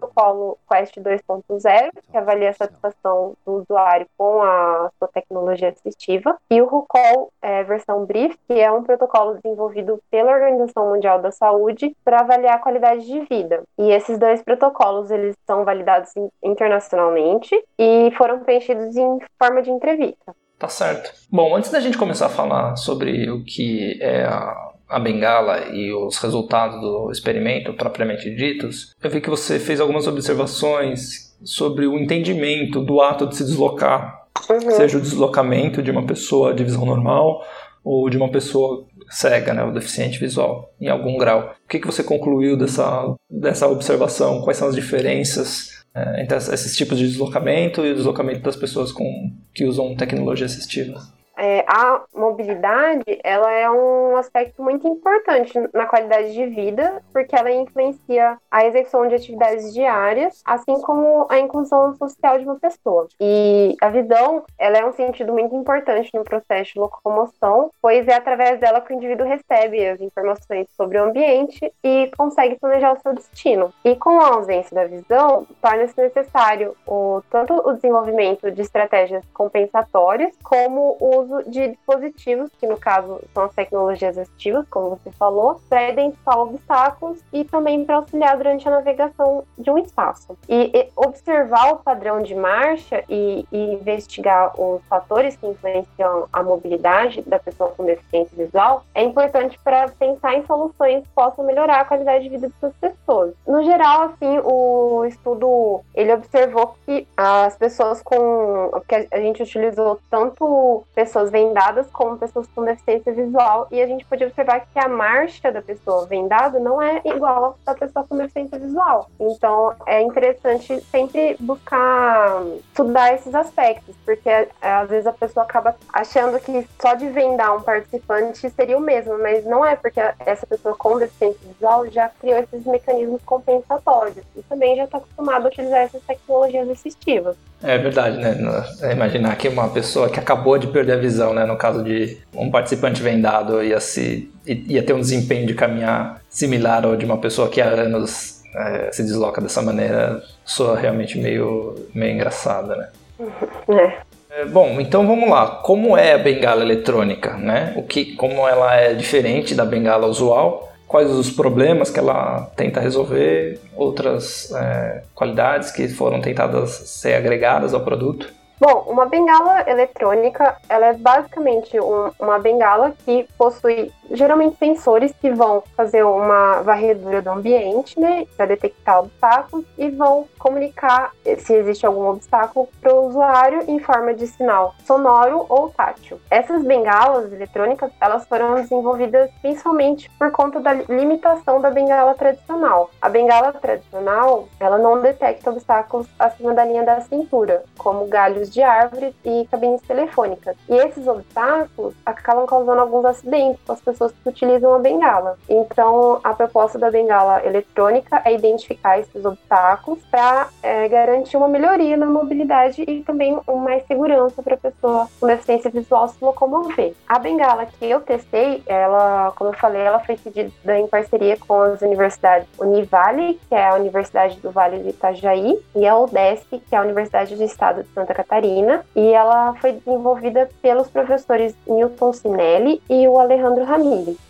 Quest 2.0, que avalia a satisfação do usuário com a sua tecnologia assistiva, e o RUCOL é, versão Brief, que é um protocolo desenvolvido pela Organização Mundial da Saúde para avaliar a qualidade de vida. E esses dois protocolos eles são validados internacionalmente e foram preenchidos em forma de entrevista. Tá certo. Bom, antes da gente começar a falar sobre o que é a, a bengala e os resultados do experimento propriamente ditos, eu vi que você fez algumas observações sobre o entendimento do ato de se deslocar, uhum. seja o deslocamento de uma pessoa de visão normal ou de uma pessoa cega, né, ou deficiente visual, em algum grau. O que, que você concluiu dessa, dessa observação? Quais são as diferenças é, entre esses tipos de deslocamento e o deslocamento das pessoas com, que usam tecnologia assistiva. É, a mobilidade ela é um aspecto muito importante na qualidade de vida, porque ela influencia a execução de atividades diárias, assim como a inclusão social de uma pessoa. E a visão ela é um sentido muito importante no processo de locomoção, pois é através dela que o indivíduo recebe as informações sobre o ambiente e consegue planejar o seu destino. E com a ausência da visão, torna-se necessário o, tanto o desenvolvimento de estratégias compensatórias, como o uso de dispositivos, que no caso são as tecnologias assistivas, como você falou, para identificar obstáculos e também para auxiliar durante a navegação de um espaço. E, e observar o padrão de marcha e, e, investigar os fatores que influenciam a mobilidade da pessoa com deficiência visual é importante para pensar em soluções que possam melhorar a qualidade de vida dessas pessoas. No geral, assim, o estudo ele observou que as pessoas com que a gente utilizou tanto pessoas pessoas vendadas como pessoas com deficiência visual e a gente pode observar que a marcha da pessoa vendada não é igual à da pessoa com deficiência visual. Então é interessante sempre buscar estudar esses aspectos, porque é, às vezes a pessoa acaba achando que só de vendar um participante seria o mesmo, mas não é, porque essa pessoa com deficiência visual já criou esses mecanismos compensatórios e também já está acostumada a utilizar essas tecnologias assistivas. É verdade, né? É imaginar que uma pessoa que acabou de perder a visão, né? No caso de um participante vendado ia, se, ia ter um desempenho de caminhar similar ao de uma pessoa que há anos é, se desloca dessa maneira, soa realmente meio, meio engraçada, né? É. É, bom, então vamos lá. Como é a bengala eletrônica, né? O que, como ela é diferente da bengala usual? Quais os problemas que ela tenta resolver, outras é, qualidades que foram tentadas ser agregadas ao produto. Bom, uma bengala eletrônica, ela é basicamente um, uma bengala que possui geralmente sensores que vão fazer uma varredura do ambiente, né, para detectar obstáculos e vão comunicar se existe algum obstáculo para o usuário em forma de sinal sonoro ou tátil. Essas bengalas eletrônicas, elas foram desenvolvidas principalmente por conta da limitação da bengala tradicional. A bengala tradicional, ela não detecta obstáculos acima da linha da cintura, como galhos de árvores e cabines telefônicas. E esses obstáculos acabam causando alguns acidentes com as pessoas que utilizam a bengala. Então, a proposta da bengala eletrônica é identificar esses obstáculos para é, garantir uma melhoria na mobilidade e também mais segurança para a pessoa com deficiência visual se locomover. A bengala que eu testei, ela, como eu falei, ela foi cedida em parceria com as universidades Univale, que é a Universidade do Vale do Itajaí, e a UDESC, que é a Universidade do Estado de Santa Catarina, e ela foi desenvolvida pelos professores Newton Sinelli e o Alejandro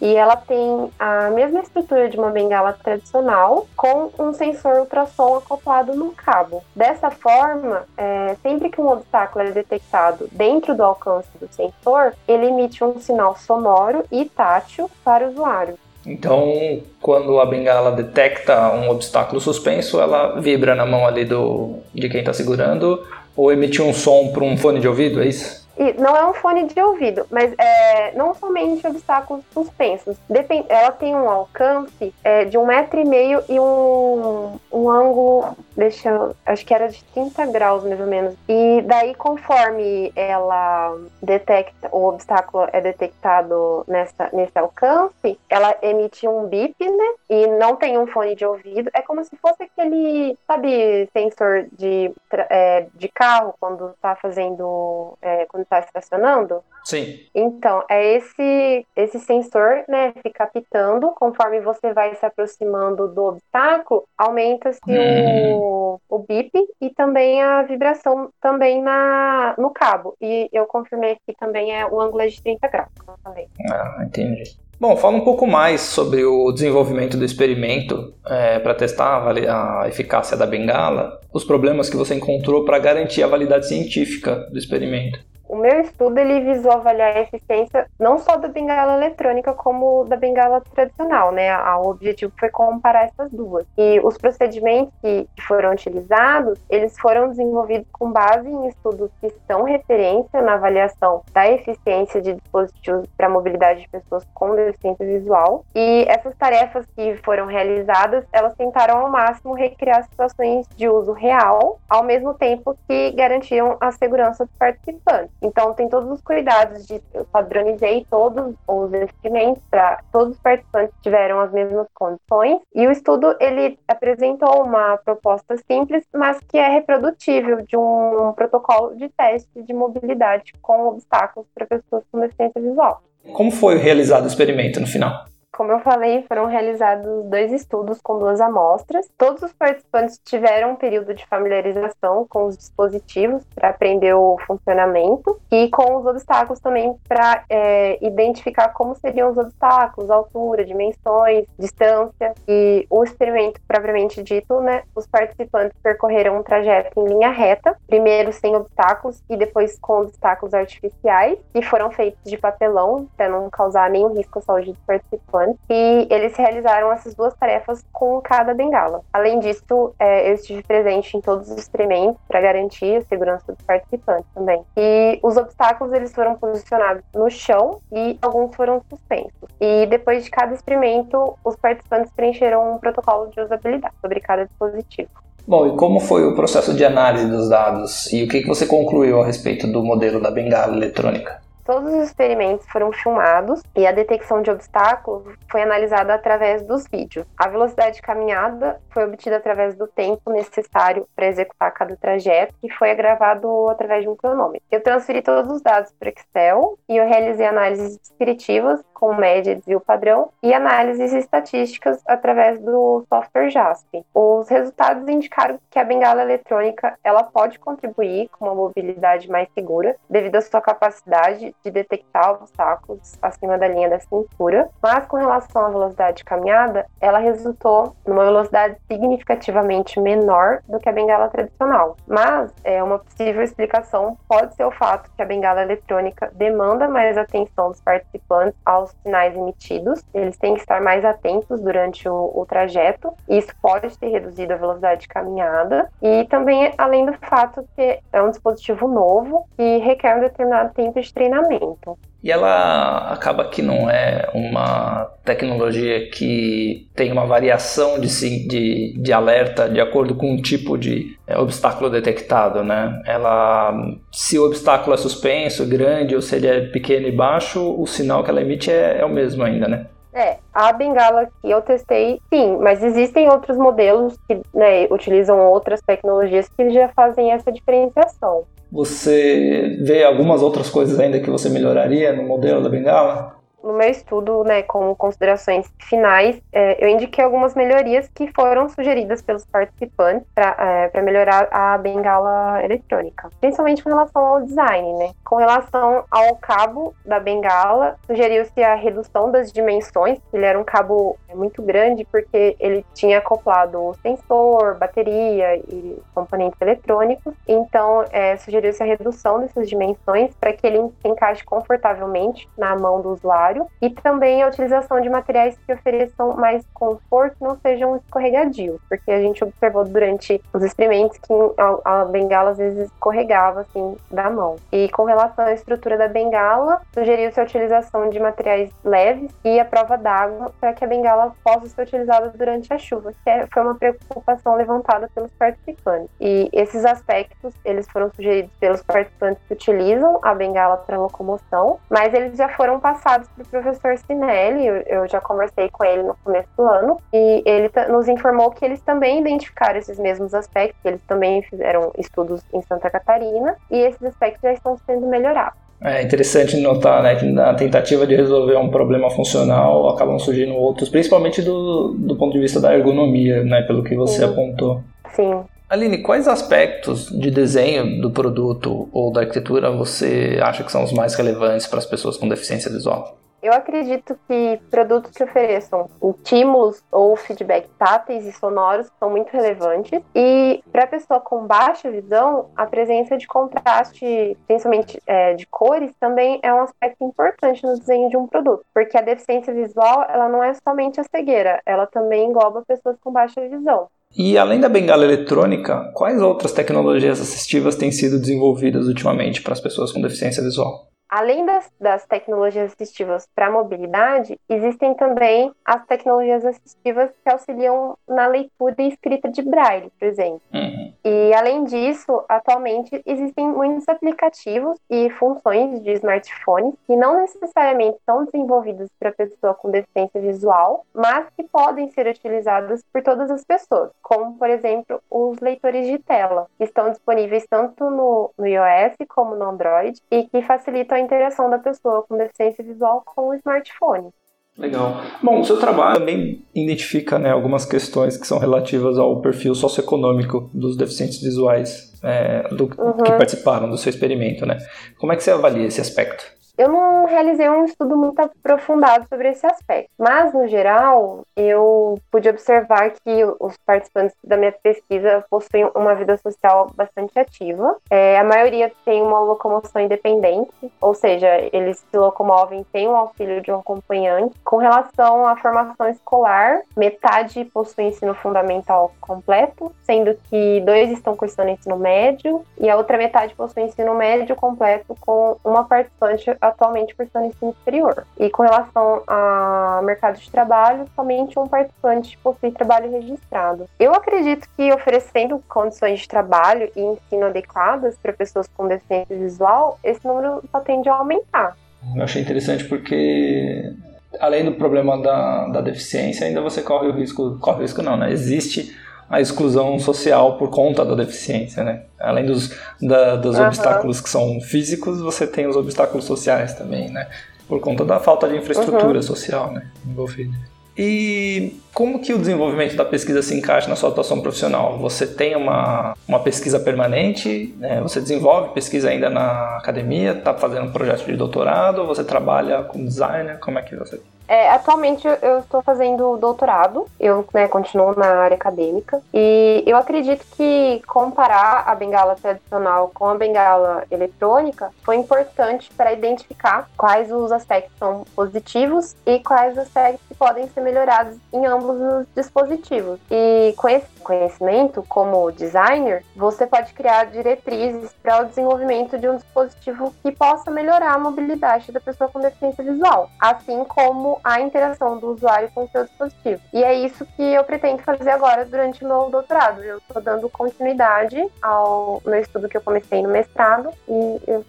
E ela tem a mesma estrutura de uma bengala tradicional, com um sensor ultrassom acoplado no cabo. Dessa forma, é, sempre que um obstáculo é detectado dentro do alcance do sensor, ele emite um sinal sonoro e tátil para o usuário. Então, quando a bengala detecta um obstáculo suspenso, ela vibra na mão ali do de quem está segurando ou emite um som para um fone de ouvido, é isso? E não é um fone de ouvido, mas é, não somente obstáculos suspensos. Depend, ela tem um alcance é, de um metro e meio e um, um ângulo, deixa acho que era de 30 graus mais ou menos. E daí, conforme ela detecta, o obstáculo é detectado nessa, nesse alcance, ela emite um bip, né? E não tem um fone de ouvido. É como se fosse aquele, sabe, sensor de, é, de carro quando tá fazendo. É, quando está estacionando? Sim. Então, é esse esse sensor, né, fica apitando conforme você vai se aproximando do obstáculo, aumenta-se hum. o, o bip e também a vibração também na, no cabo. E eu confirmei que também é o ângulo é de 30 graus, como eu falei. Ah, entendi. Bom, fala um pouco mais sobre o desenvolvimento do experimento é, para testar a, a, eficácia da bengala, os problemas que você encontrou para garantir a validade científica do experimento o meu estudo ele visou avaliar a eficiência não só da bengala eletrônica como da bengala tradicional, né? O objetivo foi comparar essas duas. E os procedimentos que foram utilizados, eles foram desenvolvidos com base em estudos que são referência na avaliação da eficiência de dispositivos para mobilidade de pessoas com deficiência visual. E essas tarefas que foram realizadas, elas tentaram ao máximo recriar situações de uso real, ao mesmo tempo que garantiam a segurança dos participantes. Então, tem todos os cuidados de. Eu padronizei todos os experimentos para todos os participantes tiveram as mesmas condições. E o estudo ele apresentou uma proposta simples, mas que é reprodutível de um protocolo de teste de mobilidade com obstáculos para pessoas com deficiência visual. Como foi realizado o experimento no final? Como eu falei, foram realizados dois estudos com duas amostras. Todos os participantes tiveram um período de familiarização com os dispositivos para aprender o funcionamento e com os obstáculos também para é, identificar como seriam os obstáculos, altura, dimensões, distância. E o experimento propriamente dito, né, os participantes percorreram um trajeto em linha reta, primeiro sem obstáculos e depois com obstáculos artificiais, que foram feitos de papelão para não causar nenhum risco à saúde dos participantes e eles realizaram essas duas tarefas com cada bengala. Além disso, é, eu estive presente em todos os experimentos para garantir a segurança dos participantes também. E os obstáculos eles foram posicionados no chão e alguns foram suspensos. E depois de cada experimento, os participantes preencheram um protocolo de usabilidade sobre cada dispositivo. Bom, e como foi o processo de análise dos dados e o que você concluiu a respeito do modelo da bengala eletrônica? Todos os experimentos foram filmados e a detecção de obstáculos foi analisada através dos vídeos. A velocidade de caminhada foi obtida através do tempo necessário para executar cada trajeto e foi gravado através de um cronômetro. Eu transferi todos os dados para Excel e eu realizei análises descritivas com média, desvio padrão e análises estatísticas através do software JASP. Os resultados indicaram que a bengala eletrônica ela pode contribuir com uma mobilidade mais segura devido à sua capacidade de detectar obstáculos acima da linha da cintura, mas com relação à velocidade de caminhada, ela resultou numa velocidade significativamente menor do que a bengala tradicional. Mas é uma possível explicação pode ser o fato que a bengala eletrônica demanda mais atenção dos participantes ao aos sinais emitidos, eles têm que estar mais atentos durante o, o trajeto, isso pode ter reduzido a velocidade de caminhada, e também além do fato que é um dispositivo novo e requer um determinado tempo de treinamento. E ela acaba que não é uma tecnologia que tem uma variação de, de, de alerta de acordo com o tipo de é, obstáculo detectado, né? Ela, se o obstáculo é suspenso, grande, ou se ele é pequeno e baixo, o sinal que ela emite é, é o mesmo ainda, né? É, a bengala que eu testei, sim, mas existem outros modelos que né, utilizam outras tecnologias que já fazem essa diferenciação. Você vê algumas outras coisas ainda que você melhoraria no modelo da bengala? no meu estudo, né, como considerações finais, é, eu indiquei algumas melhorias que foram sugeridas pelos participantes para é, melhorar a bengala eletrônica, principalmente com relação ao design, né. Com relação ao cabo da bengala, sugeriu-se a redução das dimensões, ele era um cabo muito grande porque ele tinha acoplado o sensor, bateria e componentes eletrônicos, então é, sugeriu-se a redução dessas dimensões para que ele se encaixe confortavelmente na mão do usuário e também a utilização de materiais que ofereçam mais conforto não sejam escorregadios, porque a gente observou durante os experimentos que a, a bengala às vezes escorregava assim da mão. E com relação à estrutura da bengala, sugeriu-se a utilização de materiais leves e a prova d'água para que a bengala possa ser utilizada durante a chuva, que é, foi uma preocupação levantada pelos participantes. E esses aspectos, eles foram sugeridos pelos participantes que utilizam a bengala para locomoção, mas eles já foram passados do professor Sinelli, eu, já conversei com ele no começo do ano, e ele nos informou que eles também identificaram esses mesmos aspectos, eles também fizeram estudos em Santa Catarina, e esses aspectos já estão sendo melhorados. É interessante notar né, que na tentativa de resolver um problema funcional acabam surgindo outros, principalmente do, do ponto de vista da ergonomia, né, pelo que você Sim. apontou. Sim. Aline, quais aspectos de desenho do produto ou da arquitetura você acha que são os mais relevantes para as pessoas com deficiência visual? Eu acredito que produtos que ofereçam estímulos ou feedback táteis e sonoros são muito relevantes. E para pessoa com baixa visão, a presença de contraste, principalmente é, de cores, também é um aspecto importante no desenho de um produto. Porque a deficiência visual, ela não é somente a cegueira, ela também engloba pessoas com baixa visão. E além da bengala eletrônica, quais outras tecnologias assistivas têm sido desenvolvidas ultimamente para as pessoas com deficiência visual? Além das, das tecnologias assistivas para mobilidade, existem também as tecnologias assistivas que auxiliam na leitura e escrita de braille, por exemplo. Uhum. E além disso, atualmente existem muitos aplicativos e funções de smartphones que não necessariamente são desenvolvidos para pessoa com deficiência visual, mas que podem ser utilizados por todas as pessoas, como por exemplo os leitores de tela, que estão disponíveis tanto no, no iOS como no Android e que facilitam a interação da pessoa com deficiência visual com o smartphone. Legal. Bom, o seu trabalho também identifica né, algumas questões que são relativas ao perfil socioeconômico dos deficientes visuais é, do, uhum. que participaram do seu experimento, né? Como é que você avalia esse aspecto? Eu não realizei um estudo muito aprofundado sobre esse aspecto, mas no geral eu pude observar que os participantes da minha pesquisa possuem uma vida social bastante ativa. É, a maioria tem uma locomoção independente, ou seja, eles se locomovem sem o auxílio de um acompanhante. Com relação à formação escolar, metade possui ensino fundamental completo, sendo que dois estão cursando ensino médio e a outra metade possui ensino médio completo com uma participante atualmente cursando ensino superior. E com relação ao mercado de trabalho, somente um participante possui trabalho registrado. Eu acredito que oferecendo condições de trabalho e ensino adequadas para pessoas com deficiência visual, esse número só tende a aumentar. Eu achei interessante porque além do problema da, da deficiência, ainda você corre o risco, corre o risco não, né? Existe a exclusão social por conta da deficiência, né? Além dos, da, dos uhum. obstáculos que são físicos, você tem os obstáculos sociais também, né? Por conta da falta de infraestrutura uhum. social, né? Envolvida. E como que o desenvolvimento da pesquisa se encaixa na sua atuação profissional? Você tem uma, uma pesquisa permanente? Né? Você desenvolve pesquisa ainda na academia? Está fazendo um projeto de doutorado? Ou você trabalha como designer? Como é que você É, atualmente eu- estou fazendo doutorado, eu né, continuo na área acadêmica e eu acredito que comparar a bengala tradicional com a bengala eletrônica foi importante para identificar quais os aspectos são positivos e quais os aspectos que podem ser melhorados em ambos os dispositivos. E com esse conhecimento, como designer, você pode criar diretrizes para o desenvolvimento de um dispositivo que possa melhorar a mobilidade da pessoa com deficiência visual, assim como a interação do usuário com o seu dispositivo. E é isso que eu pretendo fazer agora durante o meu doutorado. Eu estou dando continuidade ao meu estudo que eu comecei no mestrado e eu,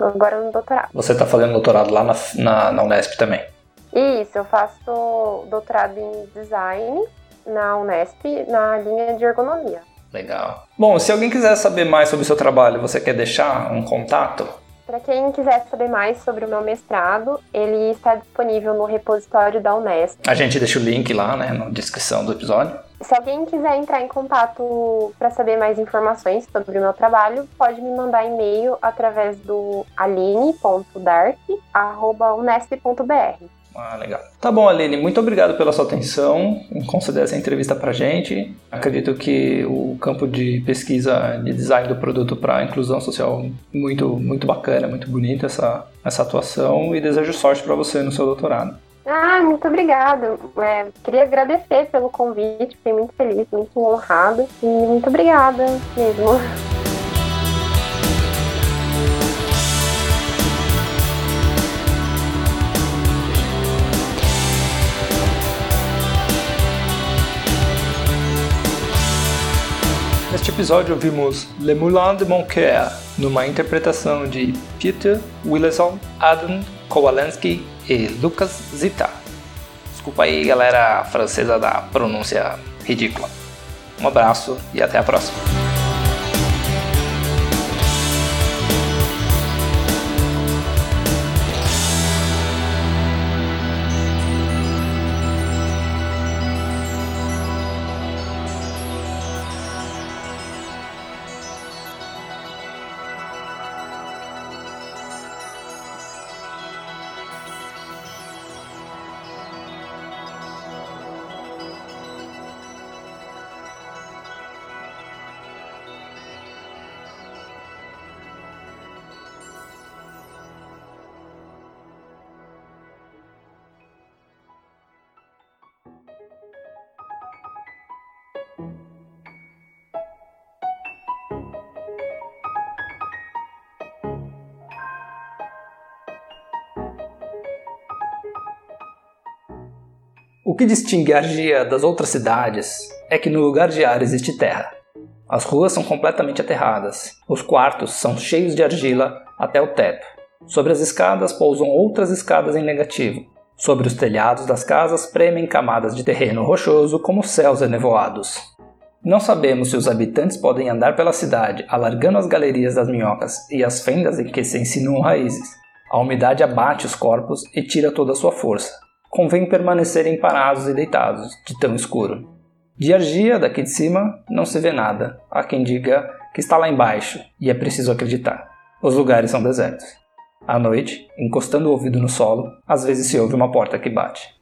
agora no doutorado. Você está fazendo doutorado lá na, na, na Unesp também. Isso, eu faço doutorado em design na Unesp, na linha de ergonomia. Legal. Bom, se alguém quiser saber mais sobre o seu trabalho, você quer deixar um contato? Para quem quiser saber mais sobre o meu mestrado, ele está disponível no repositório da Unesp. A gente deixa o link lá, né, na descrição do episódio. Se alguém quiser entrar em contato para saber mais informações sobre o meu trabalho, pode me mandar e-mail através do aline.dark@unesp.br. Ah, legal. Tá bom, Aline, muito obrigado pela sua atenção conceder essa entrevista pra gente. Acredito que o campo de pesquisa de design do produto para inclusão social muito muito bacana, muito bonita essa essa atuação e desejo sorte para você no seu doutorado. Ah, muito obrigada. É, queria agradecer pelo convite, fiquei muito feliz, muito honrado e muito obrigada mesmo. Neste episódio ouvimos Le Moulin de Montclair, numa interpretação de Peter Willison, Adam Kowalensky e Lucas Zita. Desculpa aí, galera francesa da pronúncia ridícula. Um abraço e até a próxima. Que distingue Argia das outras cidades é que no lugar de ar existe terra. As ruas são completamente aterradas. Os quartos são cheios de argila até o teto. Sobre as escadas pousam outras escadas em negativo. Sobre os telhados das casas premem camadas de terreno rochoso como céus enevoados. Não sabemos se os habitantes podem andar pela cidade alargando as galerias das minhocas e as fendas em que se insinuam raízes. A umidade abate os corpos e tira toda a sua força. Convém permanecerem parados e deitados, de tão escuro. De Argia, daqui de cima, não se vê nada. Há quem diga que está lá embaixo, e é preciso acreditar. Os lugares são desertos. À noite, encostando o ouvido no solo, às vezes se ouve uma porta que bate.